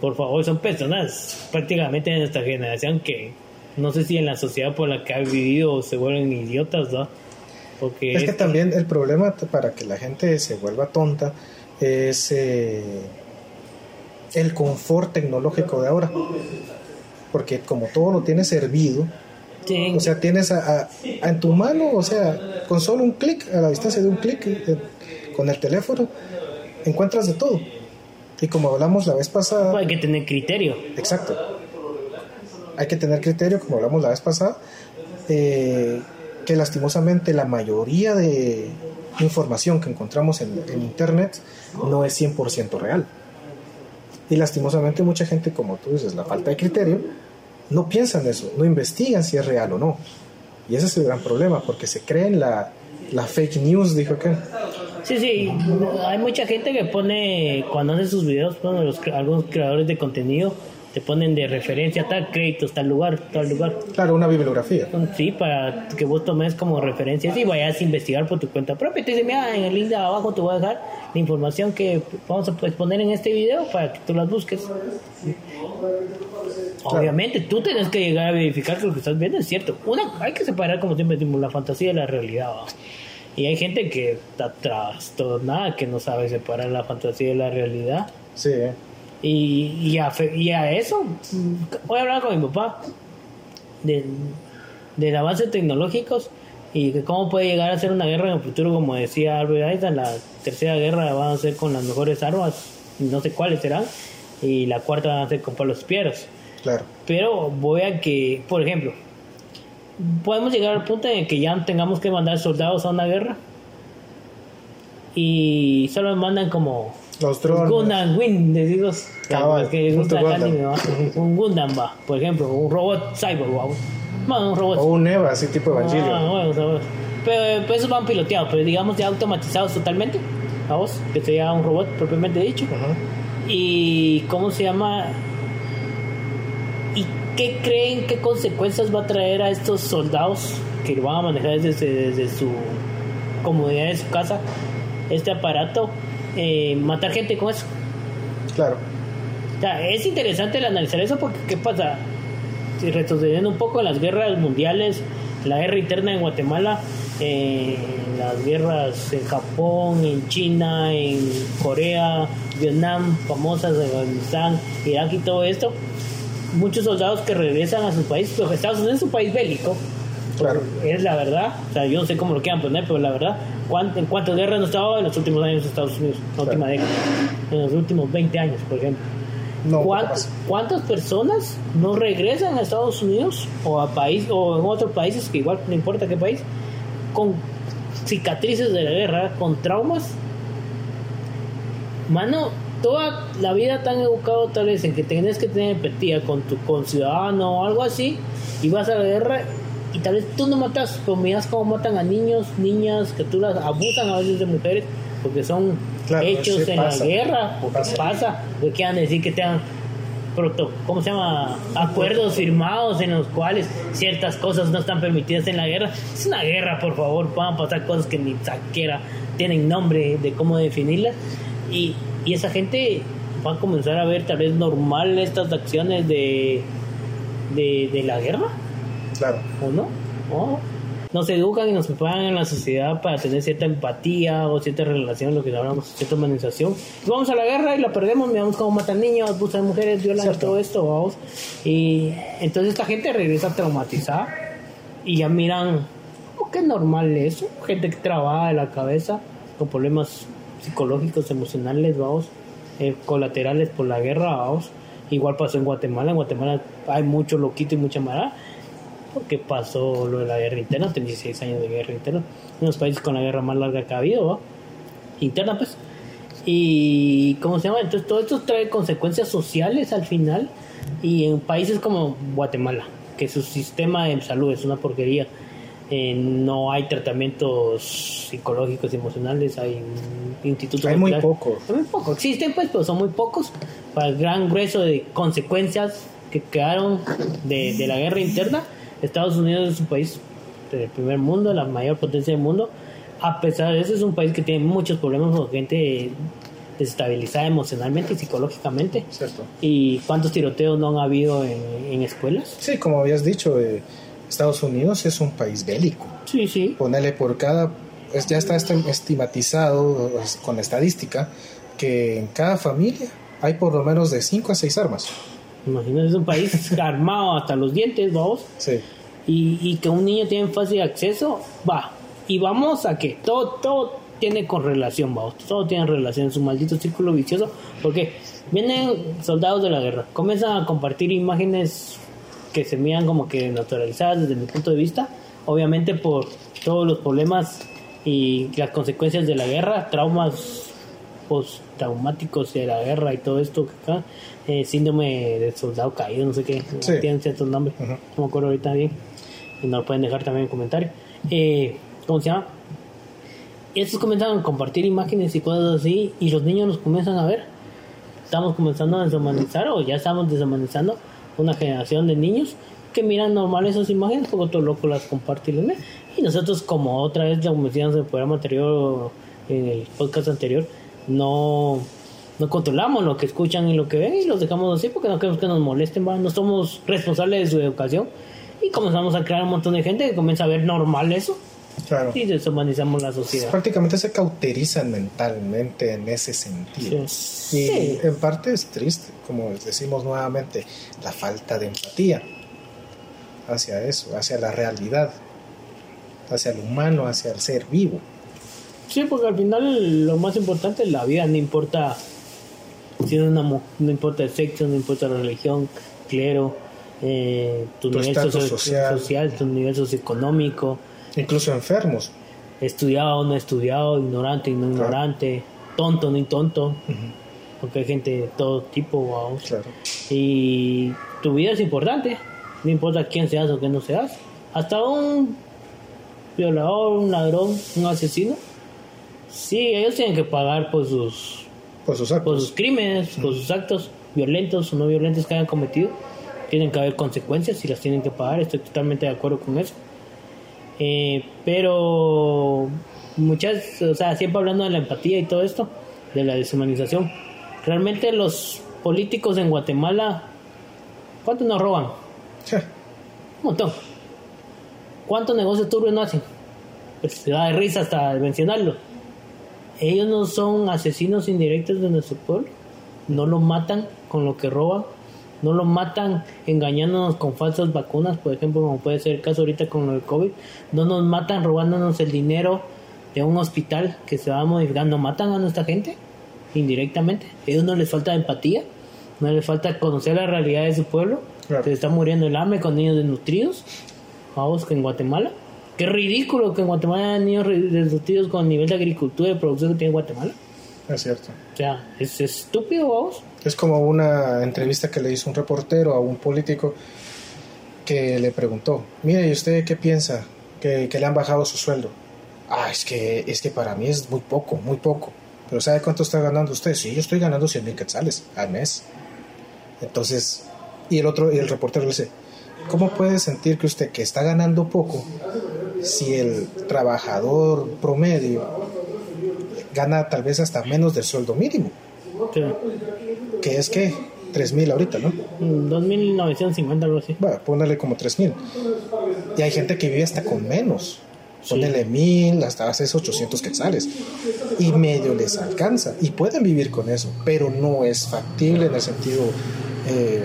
por favor, son personas prácticamente de nuestra generación que no sé si en la sociedad por la que ha vivido se vuelven idiotas, ¿no? Porque es que también el problema para que la gente se vuelva tonta es eh, el confort tecnológico de ahora. Porque como todo lo tienes servido, o sea, tienes a, en tu mano, o sea, con solo un clic, a la distancia de un clic, eh, con el teléfono, encuentras de todo. Y como hablamos la vez pasada... Hay que tener criterio. Exacto. Hay que tener criterio, como hablamos la vez pasada, eh, que lastimosamente la mayoría de información que encontramos en, en Internet no es 100% real. Y lastimosamente mucha gente, como tú dices, la falta de criterio, no piensan eso, no investigan si es real o no. Y ese es el gran problema, porque se creen la, la fake news, dijo que. Sí, sí, hay mucha gente que pone, cuando hace sus videos, los, algunos creadores de contenido, te ponen de referencia tal créditos, tal lugar, tal lugar. Claro, una bibliografía. Sí, para que vos tomes como referencias y vayas a investigar por tu cuenta propia. Te dice, mira, en el link de abajo te voy a dejar la información que vamos a exponer en este video para que tú las busques. Obviamente, tú tienes que llegar a verificar que lo que estás viendo es cierto. Una, hay que separar, como siempre decimos, la fantasía de la realidad. Y hay gente que está trastornada, que no sabe separar la fantasía de la realidad. Sí. Y, y, a, y a eso, voy a hablar con mi papá de, de avances tecnológicos y que cómo puede llegar a ser una guerra en el futuro, como decía Albert Einstein, la tercera guerra va a ser con las mejores armas, no sé cuáles serán, y la cuarta va a ser con palos pieros. Claro. Pero voy a que, por ejemplo, podemos llegar al punto en que ya tengamos que mandar soldados a una guerra y solo mandan como los drones. Gundam Wing, decimos. que gusta el anime, Un Gundam va, por ejemplo, un robot cyber, wow. un robot. O un EVA, así tipo Evangelion. Ah, bueno, pero, pero, esos van piloteados, pero digamos ya automatizados totalmente. vamos, que sería un robot propiamente dicho. ¿Y cómo se llama? ¿Y qué creen, qué consecuencias va a traer a estos soldados que lo van a manejar desde, desde su comodidad de su casa, este aparato, eh, matar gente con eso? Claro. O sea, es interesante el analizar eso porque ¿qué pasa? Si retrocediendo un poco las guerras mundiales, la guerra interna en Guatemala, eh, las guerras en Japón, en China, en Corea, Vietnam, famosas, Afganistán, Irak y todo esto, muchos soldados que regresan a su país, pues Estados Unidos es un país bélico, Claro. es la verdad, o sea, yo no sé cómo lo quieran poner, pero la verdad, ¿cuán- ¿en cuántas guerras no estaba en los últimos años de Estados Unidos? La Claro. última década, en los últimos 20 años, por ejemplo. No, ¿Cuánt- más. ¿Cuántas personas no regresan a Estados Unidos o a país o en otros países que igual no importa qué país con cicatrices de la guerra, con traumas? Mano, toda la vida tan educado tal vez en que tenés que tener empatía con tu conciudadano o algo así y vas a la guerra y tal vez tú no matas, pero miras cómo matan a niños, niñas, que tú las abusan a veces de mujeres porque son Claro, hechos sí en pasa. la guerra, porque Pasa. pasa, lo que decir que tengan ¿cómo se llama? acuerdos firmados en los cuales ciertas cosas no están permitidas en la guerra. Es una guerra, por favor, a pasar cosas que ni siquiera tienen nombre de cómo definirlas. Y, y esa gente va a comenzar a ver tal vez normal estas acciones de, de, de la guerra, Claro. ¿o no? ¿O nos educan y nos preparan en la sociedad para tener cierta empatía o cierta relación, lo que hablamos, cierta humanización. Vamos a la guerra y la perdemos, miramos cómo matan niños, abusan mujeres, violan Cierto. todo esto, vamos. Y entonces esta gente regresa traumatizada y ya miran, ¿cómo que es normal eso? Gente que trabaja de la cabeza con problemas psicológicos, emocionales, vamos, eh, colaterales por la guerra, vamos. Igual pasó en Guatemala, en Guatemala hay mucho loquito y mucha mara porque pasó lo de la guerra interna, tenía 16 años de guerra interna, uno de los países con la guerra más larga que ha habido, ¿va? interna pues. Y, ¿cómo se llama? Entonces todo esto trae consecuencias sociales al final y en países como Guatemala, que su sistema de salud es una porquería, eh, no hay tratamientos psicológicos y emocionales, hay institutos... Hay muy hospitalarios. poco. Son muy pocos, existen pues, pero son muy pocos para el gran grueso de consecuencias que quedaron de, de la guerra interna. Estados Unidos es un país del primer mundo, la mayor potencia del mundo. A pesar de eso, es un país que tiene muchos problemas con gente desestabilizada emocionalmente y psicológicamente. Cierto. ¿Y cuántos tiroteos no han habido en, en escuelas? Sí, como habías dicho, eh, Estados Unidos es un país bélico. Sí, sí. Ponerle por cada, es- ya está estim- estigmatizado es, con estadística que en cada familia hay por lo menos de 5 a 6 armas. Imagínate, es un país armado hasta los dientes, vamos. Sí, y, y que un niño tiene fácil acceso, va. Y vamos a que todo, todo tiene correlación, vamos. Todo tiene relación, es un maldito círculo vicioso. Porque vienen soldados de la guerra, comienzan a compartir imágenes que se miran como que naturalizadas desde mi punto de vista. Obviamente por todos los problemas y las consecuencias de la guerra, traumas post-traumáticos de la guerra y todo esto que acá, eh, síndrome de soldado caído, no sé qué, Sí. tienen ciertos nombres, Ujú. no me acuerdo ahorita bien, nos lo pueden dejar también en comentarios. Eh, ¿Cómo se llama? Estos comienzan a compartir imágenes y cosas así, y los niños los comienzan a ver. Estamos comenzando a deshumanizar, o ya estamos deshumanizando una generación de niños que miran normal esas imágenes, porque otro loco las comparte y las ve. Y nosotros, como otra vez, como decíamos en el programa anterior, en el podcast anterior, no, no controlamos lo que escuchan y lo que ven y los dejamos así porque no queremos que nos molesten, ¿va? no somos responsables de su educación y comenzamos a crear un montón de gente que comienza a ver normal eso claro. y deshumanizamos la sociedad. Prácticamente se cauterizan mentalmente en ese sentido. Sí. Y Sí. en parte es triste, como decimos nuevamente, la falta de empatía hacia eso, hacia la realidad, hacia el humano, hacia el ser vivo. Sí, porque al final lo más importante es la vida, no importa si es una mu- no importa el sexo, no importa la religión, clero, eh, tu, Tu nivel socio- social. social, tu nivel socioeconómico, Incluso enfermos. estudiado, no estudiado, ignorante, no ignorante, tonto, no tonto, Ujú, porque hay gente de todo tipo. Claro. Y tu vida es importante, no importa quién seas o quién no seas. Hasta un violador, un ladrón, un asesino, Sí, ellos tienen que pagar por sus, por sus por actos. sus crímenes, por sus actos violentos o no violentos que hayan cometido. Tienen que haber consecuencias y las tienen que pagar. Estoy totalmente de acuerdo con eso. Eh, pero muchas, o sea, siempre hablando de la empatía y todo esto, de la deshumanización. Realmente los políticos en Guatemala, ¿cuánto nos roban? Ja, Un montón. ¿Cuántos negocios turbios no hacen? Pues se da de risa hasta mencionarlo. Ellos no son asesinos indirectos de nuestro pueblo. No lo matan con lo que roban. No lo matan engañándonos con falsas vacunas, por ejemplo, como puede ser el caso ahorita con el COVID. No nos matan robándonos el dinero de un hospital que se va modificando. Matan a nuestra gente indirectamente. A ellos no les falta empatía. No les falta conocer la realidad de su pueblo. Claro. Se está muriendo el hambre con niños desnutridos. Vamos, que en Guatemala. Qué ridículo que en Guatemala haya niños re- desnutridos con el nivel de agricultura y producción que tiene Guatemala. es cierto. O sea, es estúpido, vamos. Es como una entrevista que le hizo un reportero a un político que le preguntó, mire, ¿y usted qué piensa? Que, que le han bajado su sueldo. Ah, es que, es que para mí es muy poco, muy poco. Pero ¿sabe cuánto está ganando usted? Sí, yo estoy ganando 100 mil quetzales al mes. Entonces, y el otro, y el reportero le dice, ¿cómo puede sentir que usted que está ganando poco si el trabajador promedio gana tal vez hasta menos del sueldo mínimo? Que es que 3000 ahorita, ¿no? mm, 2.950, algo así. Bueno, póngale como 3000. Y hay gente que vive hasta con menos. Sí. Póngale 1000, hasta haces 800 quetzales. Y medio les alcanza. Y pueden vivir con eso. Pero no es factible en el sentido. eh,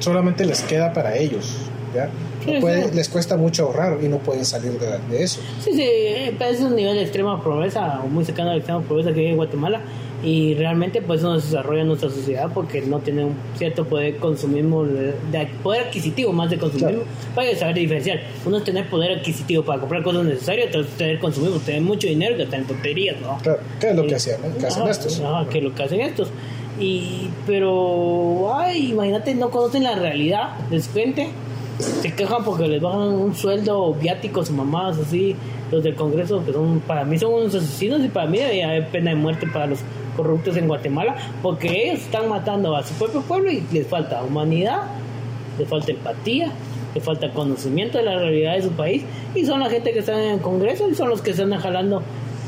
solamente les queda para ellos. ¿ya? Sí, puede- sí. Les cuesta mucho ahorrar y no pueden salir de, de eso. Sí, sí, eh, es un nivel de extrema pobreza, o muy cercano a la extrema pobreza que hay en Guatemala. Y realmente, pues, no se desarrolla nuestra sociedad porque no tiene un cierto poder consumismo, de, de poder adquisitivo más de consumismo. Para saber diferenciar. Uno es tener poder adquisitivo para comprar cosas necesarias, otro es tener consumismo, tener mucho dinero, gastar en tonterías, ¿no? Claro, ¿qué es lo que hacían? ¿no? ¿Qué hacen estos? ajá, que es lo que hacen estos. Y, pero, ay, imagínate, no conocen la realidad de su gente. Se quejan porque les bajan un sueldo, viáticos o mamadas así. Los del Congreso, que son, para mí son unos asesinos y para mí debería haber pena de muerte para los corruptos en Guatemala, porque ellos están matando a su propio pueblo y les falta humanidad, les falta empatía, les falta conocimiento de la realidad de su país. Y son la gente que está en el Congreso y son los que están jalando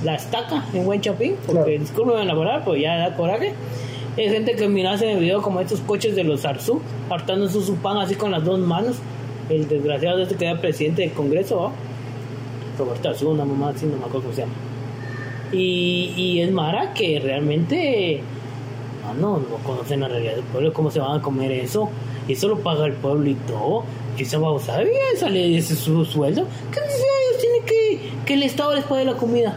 la estaca en Buen Chapín, porque Claro. disculpen la palabra, pues ya da coraje. Es gente que miras en el video como estos coches de los Arzú, hartando su pan así con las dos manos. El desgraciado este que era presidente del Congreso. Roberto Arzú, una mamá así, no me acuerdo cómo se llama. Y, y es Mara que realmente ah, no, no conocen la realidad del pueblo, cómo se van a comer eso. Y eso lo paga el pueblo y todo. Y esa babosada sale de ese su sueldo. ¿Qué necesidad tienen que, que el Estado les pague la comida?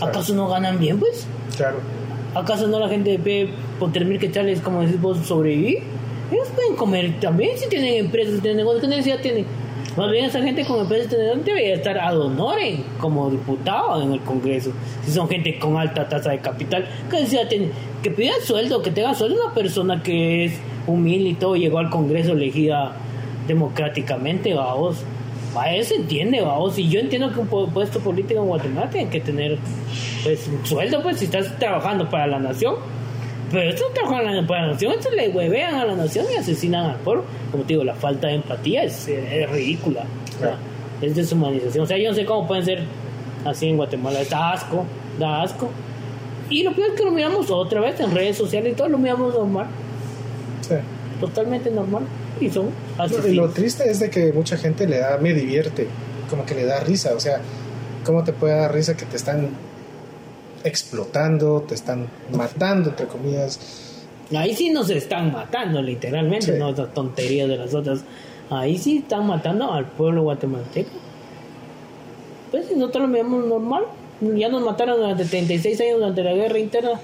¿Acaso no ganan bien, pues? Claro. ¿Acaso no la gente ve por tener que echarles, como decís vos, sobrevivir? Ellos pueden comer también si tienen empresas, si tienen negocios. ¿Qué necesidad tienen? Más bien esa gente con empresas tienen- debería estar ad honorem como diputado en el Congreso. Si son gente con alta tasa de capital, ¿qué necesidad tienen? Que pida sueldo, que tenga sueldo una persona que es humilde y todo, llegó al Congreso elegida democráticamente, vamos. Vaya, se entiende, vamos. Y yo entiendo que un pu- puesto político en Guatemala tiene que tener pues sueldo, pues si estás trabajando para la nación. Pero esto trabajan para la nación, esto le huevean a la nación y asesinan al pueblo. Como te digo, la falta de empatía es, es ridícula. O sea, es deshumanización. O sea, yo no sé cómo pueden ser así en Guatemala. Da asco, da asco. Y lo peor es que lo miramos otra vez en redes sociales y todo lo miramos normal, Sí. totalmente normal. Y son y lo triste es de que mucha gente le da, me divierte, como que le da risa, o sea, ¿cómo te puede dar risa que te están explotando, te están matando, entre comillas? Ahí sí nos están matando, literalmente, Sí. no esas tonterías de las otras. Ahí sí están matando al pueblo guatemalteco. Pues si nosotros lo miramos normal. Ya nos mataron durante 36 años durante la guerra interna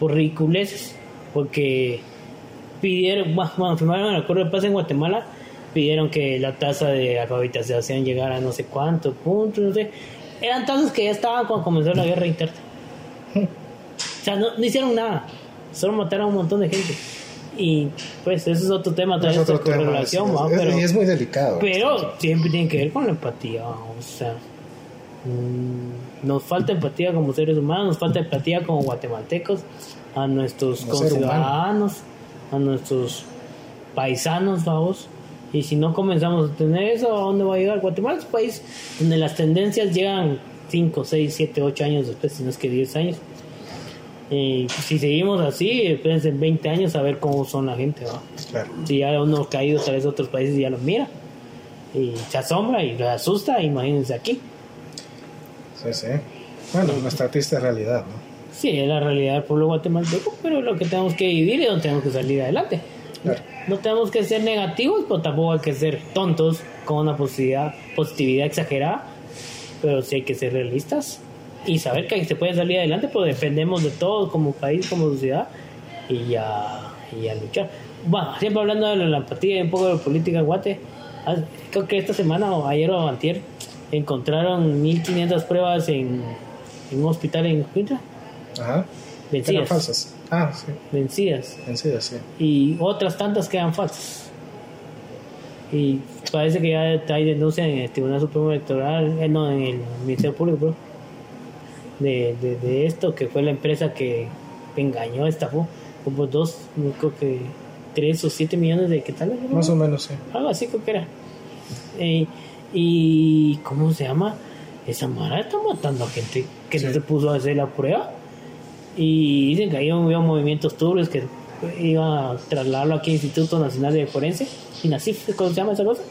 por ridiculeces. Porque pidieron, bueno, bueno, firmaron el acuerdo de paz en Guatemala, pidieron que la tasa de alfabetización llegara a no sé cuántos puntos, no sé. Eran tasas que ya estaban cuando comenzó la guerra interna. O sea, no, no hicieron nada. Solo mataron a un montón de gente. Y pues ese es otro tema, toda Es otro es- pero, y es muy delicado. pero siempre tiene que ver con la empatía, o sea, Mm, nos falta empatía como seres humanos, nos falta empatía como guatemaltecos, a nuestros Como conciudadanos, a nuestros paisanos, vamos. Y si no comenzamos a tener eso, ¿a dónde va a llegar? Guatemala es un país donde las tendencias llegan 5, 6, 7, 8 años después, si no es que 10 años. Y si seguimos así, espérense en 20 años a ver cómo son la gente. Si ya uno caído tal vez a otros países ya los mira y se asombra y lo asusta, imagínense aquí. Sí, sí. Bueno, nuestra triste realidad, ¿no? Sí, es la realidad del pueblo guatemalteco, pero lo que tenemos que vivir y donde tenemos que salir adelante. Claro. No tenemos que ser negativos, pero tampoco hay que ser tontos con una positividad, positividad exagerada, pero sí hay que ser realistas y saber que se puede salir adelante, pero dependemos de todos como país, como sociedad y ya, y ya luchar. Bueno, siempre hablando de la empatía y un poco de política Guate, creo que esta semana o ayer o antier encontraron 1500 pruebas en, en un hospital en Quinta, Ajá. Eran vencidas, falsas. Ah, sí. vencidas Vencidas, sí. y otras tantas quedan falsas. Y parece que ya hay denuncia en el Tribunal Supremo Electoral, eh, no, en el Ministerio Público, bro, de, de, de esto, que fue la empresa que engañó, estafó, como dos, creo que tres o siete millones de qué tal? Más o menos, sí. algo así creo que era. Eh, y, ¿cómo se llama? Esa mara está matando a gente que no se puso a hacer la prueba. Y dicen que ahí había movimientos turbios que iban a trasladarlo aquí al Instituto Nacional de Forense, INACIF, ¿cómo se llama esa cosa?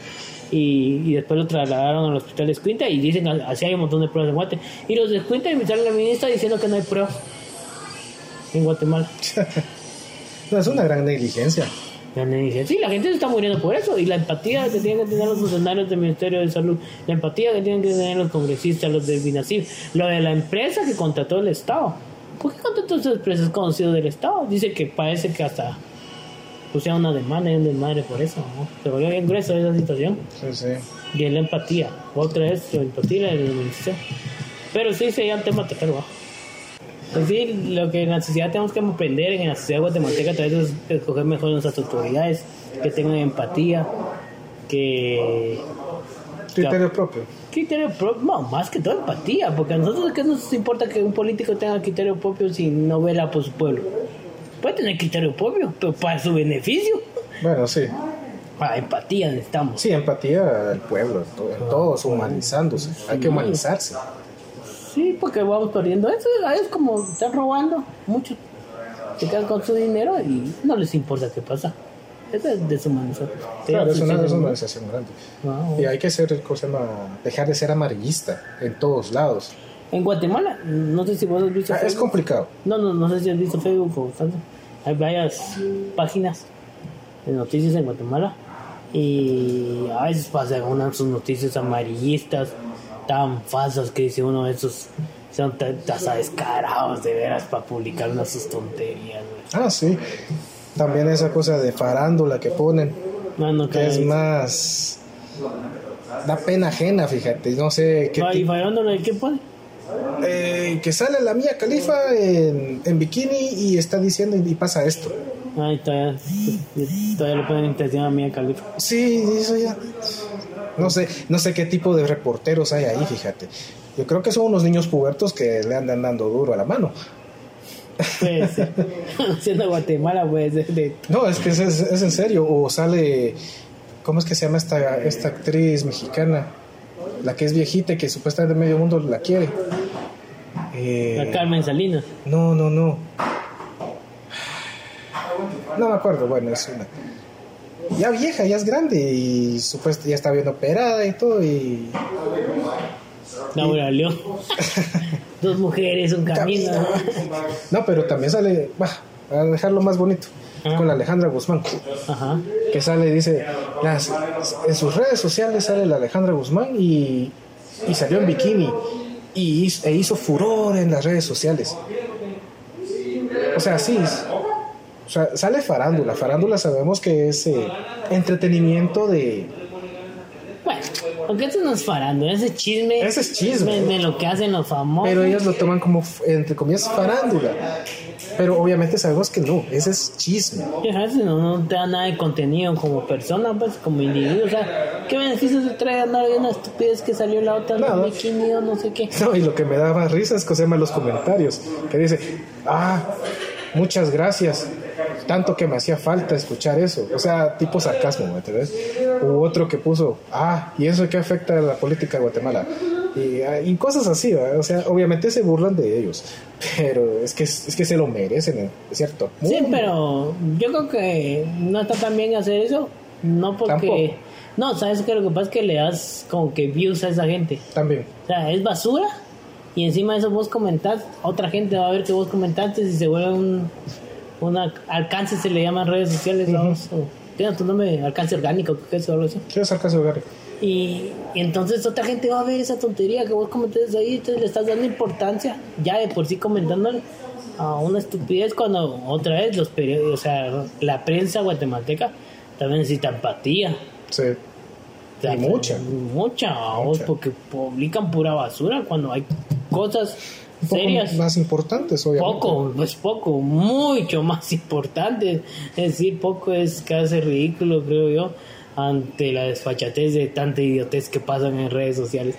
Y, y después lo trasladaron al hospital de Escuinta y dicen así hay un montón de pruebas en Guate. Y los de Escuinta invitaron a la ministra diciendo que no hay pruebas en Guatemala. No, es una gran negligencia. Sí, la gente se está muriendo por eso. Y la empatía que tienen que tener los funcionarios del Ministerio de Salud, la empatía que tienen que tener los congresistas, los del BINASIF, lo de la empresa que contrató el Estado. ¿Por qué contrató esas empresas conocidas del Estado? Dice que parece que hasta pusieron una demanda y un desmadre por eso. ¿no? Se volvió bien grueso esa situación. Sí, sí. Y es la empatía. Otra vez la empatía y la administración. Pero sí sería un tema total, ¿va? Pues sí, lo que en la sociedad tenemos que aprender en la sociedad guatemalteca tal vez es escoger mejor nuestras autoridades, que tengan empatía, que... Criterio propio. Criterio propio, no, más que todo empatía, porque a nosotros qué nos importa que un político tenga criterio propio si no vela por su pueblo. Puede tener criterio propio, pero para su beneficio. Bueno, sí. Para empatía necesitamos. Sí, empatía del pueblo, en to- en todos, humanizándose. Hay que humanizarse. Sí, porque vamos perdiendo eso. Es como están robando mucho. Se quedan con su dinero y no les importa qué pasa. Eso es deshumanizar. Claro, es una, es una Sí, humanización grande. Wow. Y hay que ser. Dejar de ser amarillista en todos lados. En Guatemala, no sé si vos has visto Ah, es complicado. No, no, no sé si has visto Facebook o tanto. Hay varias páginas de noticias en Guatemala y a veces pasan unas sus noticias amarillistas tan falsas que dice uno de esos son tan hasta descarados de veras para publicar unas sus tonterías. Ah, sí. También esa cosa de farándula que ponen, No, no, que es más... Da pena ajena, fíjate. No sé qué... Y de qué pone. Eh, que sale la mía califa en, en bikini y está diciendo y pasa esto. Ay, todavía, todavía le ponen intención a Mía Califa. Sí, eso ya. No sé, no sé qué tipo de reporteros hay ahí, fíjate. Yo creo que son unos niños pubertos que le andan dando duro a la mano. Puede ser. Siendo Guatemala, puede ser de. No, es que es, es- es en serio. O sale, ¿cómo es que se llama esta, esta actriz mexicana? La que es viejita y que supuestamente medio mundo la quiere. Eh, La Carmen Salinas. no, no, no. No me acuerdo, bueno, es una. Ya vieja, ya es grande y supuestamente ya está bien operada y todo y Laura León. Dos mujeres, un camino. No, pero también sale, bah, a dejarlo más bonito, Con la Alejandra Guzmán, Ajá. que sale, dice, las, en sus redes sociales sale la Alejandra Guzmán y, y salió en bikini y hizo, e hizo furor en las redes sociales. O sea, sí, o sea, sale farándula, farándula sabemos que es eh, entretenimiento de... Bueno, aunque eso no es farando, ese chisme. Ese es chisme. De, de lo que hacen los famosos. Pero ellos lo toman como, entre comillas, farándula. Pero obviamente sabemos que no, ese es chisme. No, no te da nada de contenido como persona, pues, como individuo. O sea, ¿qué beneficios se trae andar una estupidez que salió la otra no. bikini o no sé qué? No, y lo que me da más risa es que se llama los comentarios, que dice, ah, muchas gracias, tanto que me hacía falta escuchar eso. O sea, tipo sarcasmo, ¿me entiendes? Hubo otro que puso, ah, ¿y eso qué afecta a la política de Guatemala? Y, cosas así, o sea, obviamente se burlan de ellos, pero es que, es que se lo merecen, ¿es cierto? sí, pero yo creo que no está tan bien hacer eso, no porque... No, ¿sabes qué? Lo que pasa es que le das como que views a esa gente. También. O sea, es basura y encima de eso vos comentás, otra gente va a ver que vos comentaste y se vuelve un, un alcance, se le llaman redes sociales, vamos. Tiene tu nombre, alcance orgánico, ¿qué es así? ¿Qué es alcance orgánico? Y, entonces otra gente va a ver esa tontería que vos comentas ahí, entonces le estás dando importancia, ya de por sí comentándole a una estupidez cuando otra vez los periódicos, o sea, la prensa guatemalteca también necesita empatía. Sí. y mucha. Mucha, porque publican pura basura cuando hay cosas serias. Más importantes, obviamente. Poco, pues poco, mucho más importante. Es decir, poco es casi ridículo, creo yo ante la desfachatez de tanta idiotez que pasan en redes sociales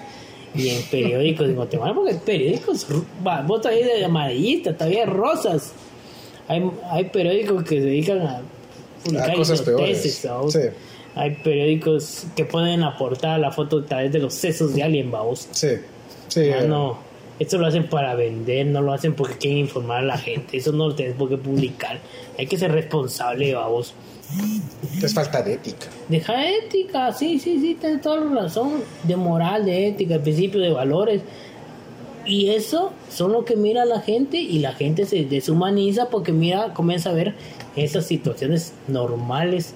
y en periódicos en Guatemala, porque periódicos, vos todavía de amarillista, todavía rosas. Hay, hay periódicos que se dedican a publicar cosas peores. Hay periódicos que pueden aportar la foto a través de los sesos de alguien, vamos. Sí, sí. no, esto lo hacen para vender, no lo hacen porque quieren informar a la gente. Eso no lo tenés por qué publicar. Hay que ser responsable, vamos. Es falta de ética. Deja ética, sí, sí, sí, tienes toda la razón. De moral, de ética, de principio, de valores. Y eso son lo que mira la gente y la gente se deshumaniza porque mira, comienza a ver esas situaciones normales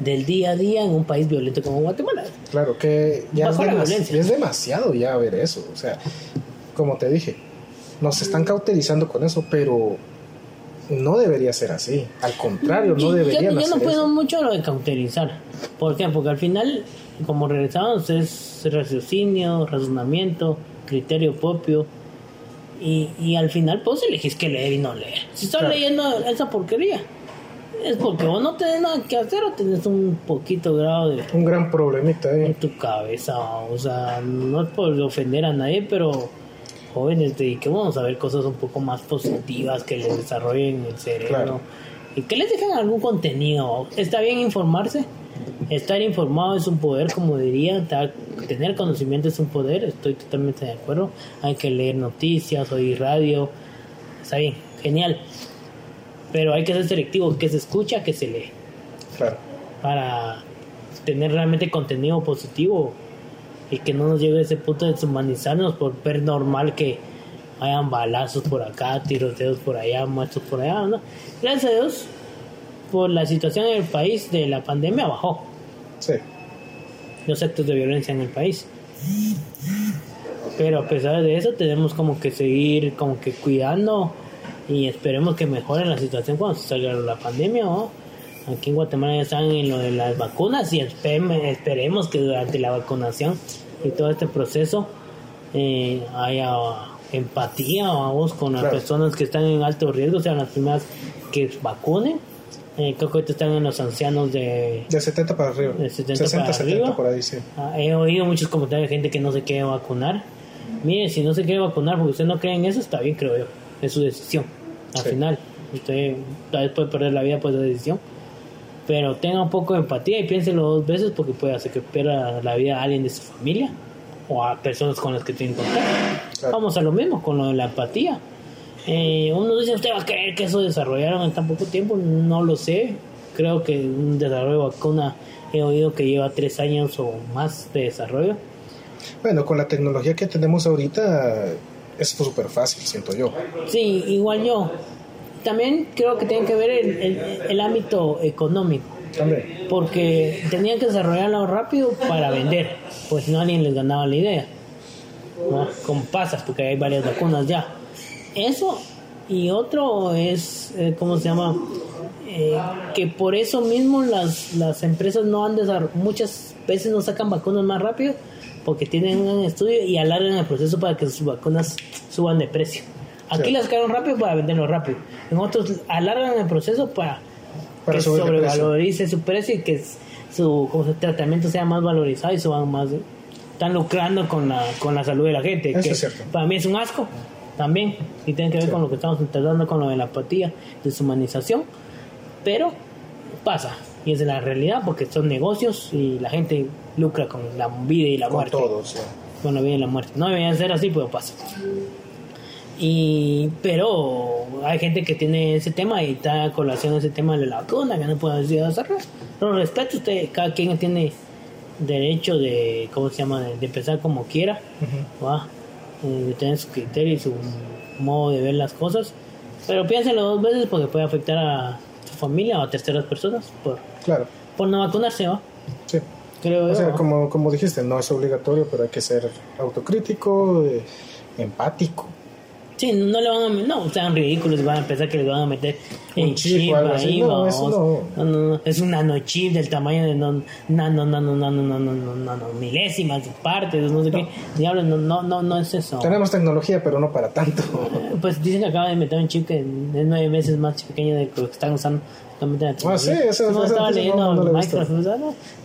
del día a día en un país violento como Guatemala. Claro que ya es, es, demasiado ya ver eso. O sea, como te dije, nos están cauterizando con eso, pero no debería ser así. Al contrario, no debería ser Yo, no puedo mucho lo de cauterizar. ¿Por qué? Porque al final, como regresamos, es raciocinio, razonamiento, criterio propio. Y, y al final, pues elegís que leer y no leer. Si estás leyendo esa porquería, es porque vos no tenés nada que hacer o tenés un poquito grado de. Un gran problemita en tu cabeza. O sea, no es por ofender a nadie, pero jóvenes dediquemos a ver cosas un poco más positivas que les desarrollen el cerebro y que les dejen algún contenido. Está bien informarse, estar informado es un poder, como diría, tener conocimiento es un poder, estoy totalmente de acuerdo. Hay que leer noticias, oír radio, está bien, genial. Pero hay que ser selectivo, que se escucha, que se lee. Claro. Para tener realmente contenido positivo y que no nos llegue a ese punto de deshumanizarnos por ver normal que hayan balazos por acá, tiroteos por allá, muertos por allá, ¿no? Gracias a Dios, por la situación en el país de la pandemia bajó. Sí. Los actos de violencia en el país. Pero a pesar de eso tenemos como que seguir como que cuidando y esperemos que mejore la situación cuando se salga la pandemia, ¿no? Aquí en Guatemala ya están en lo de las vacunas y esperemos que durante la vacunación y todo este proceso eh, haya empatía vamos con las personas que están en alto riesgo, sean las primeras que vacunen. Eh, creo que ahorita están en los ancianos de... De 70 para arriba. De 70 60, 70 por ahí, sí. Ah, he oído muchos comentarios de gente que no se quiere vacunar. Mire, si no se quiere vacunar porque usted no cree en eso, está bien, creo yo. Es su decisión. Al final, usted tal vez puede perder la vida por esa decisión pero tenga un poco de empatía y piénselo dos veces porque puede hacer que pierda la vida a alguien de su familia o a personas con las que tiene contacto. Vamos a lo mismo con lo de la empatía. Eh, uno dice, ¿usted va a creer que eso desarrollaron en tan poco tiempo? No lo sé. Creo que un desarrollo de vacuna he oído que lleva tres años o más de desarrollo. Bueno, con la tecnología que tenemos ahorita es súper fácil, siento yo. Sí, igual yo también creo que tiene que ver el, el, ámbito económico. Porque tenían que desarrollarlo rápido para vender, pues si no alguien les ganaba la idea. ¿no? Con pasas, porque hay varias vacunas ya. Eso y otro es, eh, ¿cómo se llama? Eh, que por eso mismo las, las empresas no han desarrollado, muchas veces no sacan vacunas más rápido porque tienen un estudio y alargan el proceso para que sus vacunas suban de precio Aquí Sí. las sacaron rápido para venderlo rápido. En otros alargan el proceso para, Para que sobrevalorice su precio y que su, como su tratamiento sea más valorizado y suban más. Están lucrando con la, con la salud de la gente. Eso que es cierto. Para mí es un asco también. Y tiene que ver Sí. con lo que estamos tratando con lo de la apatía, deshumanización. Pero pasa. Y es la realidad porque son negocios y la gente lucra con la vida y la Con muerte todo, sí. con la vida y la muerte. No deberían ser así, pero pasa. Y, pero hay gente que tiene ese tema y está a colación ese tema de la vacuna, que no puede decir hacerlo. Lo respeto, usted, cada quien tiene derecho de, ¿cómo se llama?, de, de pensar como quiera, ¿va? Eh, de tener su criterio y su modo de ver las cosas. Pero piénselo dos veces porque puede afectar a su familia o a terceras personas por, Claro, por no vacunarse, ¿va? sí. Creo O sea, como, como dijiste, no es obligatorio, pero hay que ser autocrítico, eh, empático. Sí, no le van a no, sean ridículos, van a pensar que les van a meter Un en chip ahí, No, no. no, no, es un nanochip del tamaño de no, nano, nano, nano, nano, nano, milésimas de partes, no sé qué. Diablos, no, no, no, no es eso. Tenemos tecnología, pero no para tanto. Eh, Pues dicen que acaba de meter un chip que es nueve veces más pequeño de lo que están usando Ah, sí, eso- no, estaba leyendo no no,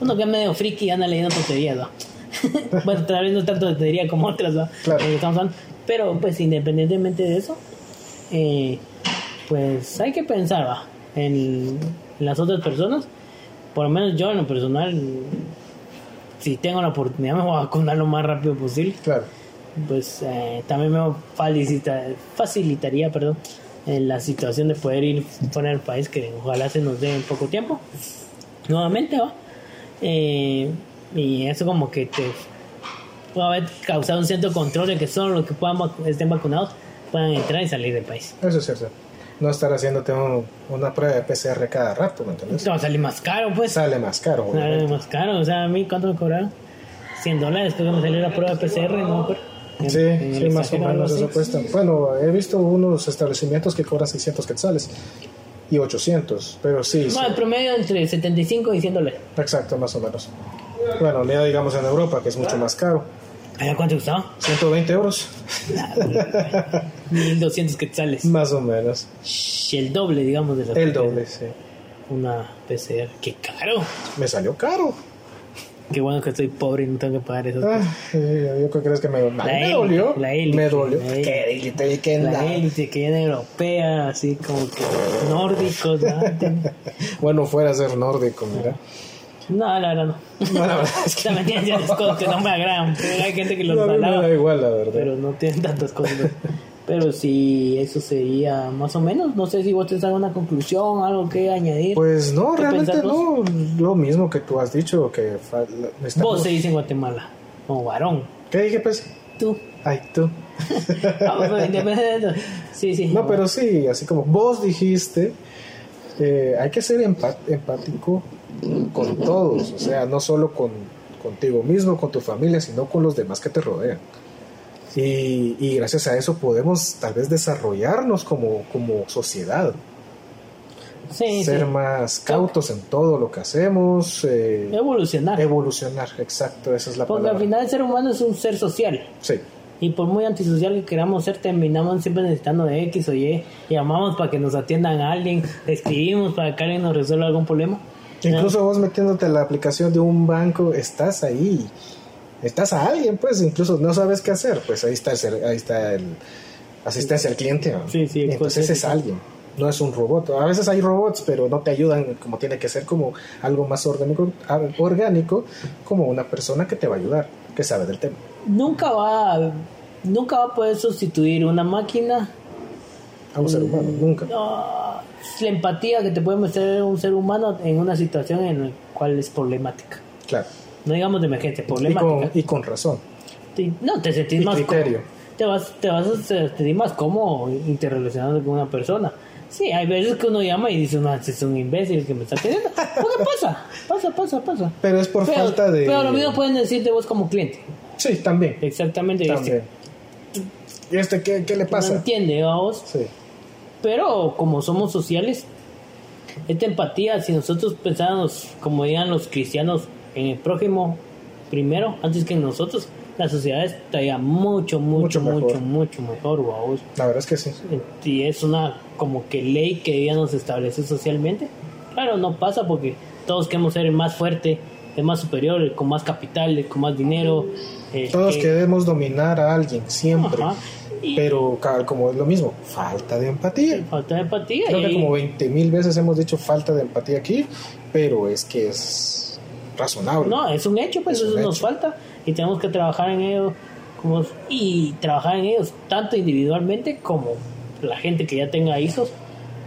uno que es medio friki anda leyendo tonterías, ¿no? bueno, tal vez no tanto tontería como otras, ¿no? Claro. Eh, estamos hablando. Pero pues independientemente de eso, eh, pues hay que pensar ¿va? En, en las otras personas. Por lo menos yo en lo personal, si tengo la oportunidad me voy a vacunar lo más rápido posible Claro. pues eh, también me facilita, facilitaría perdón en la situación de poder ir fuera del país que ojalá se nos dé en poco tiempo nuevamente ¿va? Eh, y eso como que te puede haber causado un cierto control de que solo los que puedan vacu- estén vacunados puedan entrar y salir del país Eso es cierto. No estar haciéndote un- una prueba de PCR cada rato, ¿me entiendes? a salir más caro pues Sale más caro. sale obviamente. más caro o sea a mí cuánto me cobraron 100 dólares después de me salió la prueba de PCR no me acuerdo. En- Sí, en sí, más o menos eso cuesta. Bueno, he visto unos establecimientos que cobran 600 quetzales y 800, pero sí, sí, No, el promedio entre 75 y 100 dólares. exacto, más o menos. Bueno, ya digamos en Europa, que es mucho más caro. ¿Allá cuánto costaba? 120 euros, 1200 quetzales. más o menos. El doble, digamos, de la El doble, sí. Una PCR. ¡Qué caro! Me salió caro. Qué bueno que estoy pobre y no tengo que pagar eso. Ah, yo creo que es que me, me élite, dolió. la élite, me dolió. la élite. ¿Qué la élite que viene europea, así como que nórdicos. ¿no? Bueno, fuera a ser nórdico, mira. No, la verdad no. No, la verdad es que También tienen ciertas cosas que no me agradan. Pero hay gente que los no, me da igual, la verdad. pero no tienen tantas cosas. Pero sí, eso sería más o menos. No sé si vos tenés alguna conclusión, algo que añadir. Pues no, ¿Qué realmente no. Lo mismo que tú has dicho, que necesitamos- Vos se dice en Guatemala, como varón. ¿Qué dije, pues? Tú. Ay, tú. Pues. Sí, sí. No, pero sí, así como vos dijiste, eh, hay que ser empático con todos, o sea, no solo con contigo mismo, con tu familia, sino con los demás que te rodean. Y, y gracias a eso podemos tal vez desarrollarnos como, como sociedad, Sí, ser sí. más cautos en todo lo que hacemos, eh, Evolucionar. evolucionar, exacto, esa es la Porque al final el ser humano es un ser social. Sí, Y por muy antisocial que queramos ser, terminamos siempre necesitando de X o Y. Llamamos para que nos atiendan a alguien, escribimos para que alguien nos resuelva algún problema. Incluso vos metiéndote en la aplicación de un banco, estás ahí. Estás a alguien, pues, incluso no sabes qué hacer. Pues ahí está el, ahí está el asistencia al cliente. ¿no? Sí, sí, Entonces ese es alguien, no es un robot. A veces hay robots, pero no te ayudan como tiene que ser, como algo más orgánico, ah, orgánico como una persona que te va a ayudar, que sabe del tema. Nunca va, nunca va a poder sustituir una máquina. A un ser humano, nunca. No, la empatía que te puede mostrar un ser humano en una situación en la cual es problemática. Claro. No digamos de emergencia, Y con, problemática. y con razón. No, te sentís Y más criterio. cómodo. Te vas, te vas a sentir más cómodo interrelacionando con una persona. Sí, hay veces que uno llama y dice, no, este es un imbécil que me está atendiendo. Porque pasa, pasa, pasa, pasa. Pero es por pero, falta de... pero lo mismo pueden decir de vos como cliente. Sí, también. Exactamente. También. ¿Y este qué, qué le No pasa? entiende a vos. Sí. Pero como somos sociales, esta empatía, si nosotros pensáramos, como digan los cristianos, en el prójimo primero, antes que en nosotros, la sociedad estaría mucho, mucho, Mucho mucho, mejor, vamos. La verdad es que sí. Y es una como que ley que debíamos establecer socialmente. Claro, no pasa porque todos queremos ser el más fuerte, el más superior, el con más capital, el con más dinero. Todos que- queremos dominar a alguien, siempre. Pero como es lo mismo, falta de empatía. falta de empatía. Creo que como 20 mil veces hemos dicho falta de empatía aquí, pero es que es razonable. No, es un hecho, pues Es eso nos hecho. falta y tenemos que trabajar en ello como, y trabajar en ellos tanto individualmente como la gente que ya tenga hijos,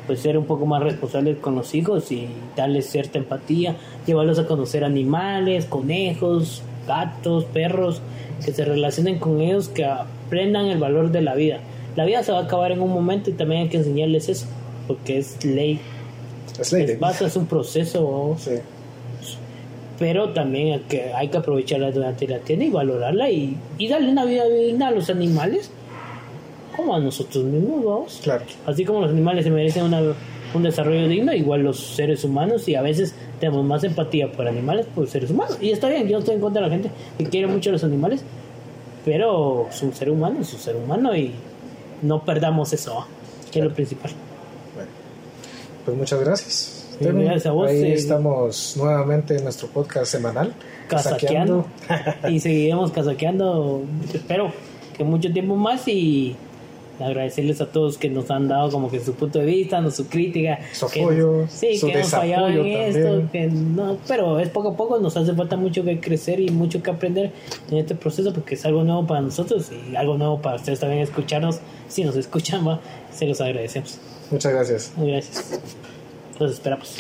pues ser un poco más responsables con los hijos y darles cierta empatía, llevarlos a conocer animales, conejos, gatos, perros, que se relacionen con ellos, que aprendan el valor de la vida. La vida se va a acabar en un momento y también hay que enseñarles eso, porque es ley. es ley Es, es un proceso Sí. pero también hay que, hay que aprovecharla durante la tienda y valorarla y, y darle una vida digna a los animales como a nosotros mismos, vamos. Claro. Así como los animales se merecen una- un desarrollo digno, igual los seres humanos y a veces tenemos más empatía por animales por seres humanos. Y está bien, yo no estoy en contra de la gente que quiere mucho a los animales, pero es un ser humano, es un ser humano y no perdamos eso, que es lo principal. Bueno, pues muchas gracias. Sí, gracias a vos, Ahí eh. estamos nuevamente en nuestro podcast semanal. casaqueando y seguiremos casaqueando espero que mucho tiempo más y agradecerles a todos que nos han dado como que su punto de vista, no, su crítica, Su apoyo, sí, su que hemos fallado en esto, también. que no, pero es poco a poco, nos hace falta mucho que crecer y mucho que aprender en este proceso porque es algo nuevo para nosotros y algo nuevo para ustedes también escucharnos, si nos escuchan, va, se los agradecemos. Muchas gracias. Gracias. Los esperamos.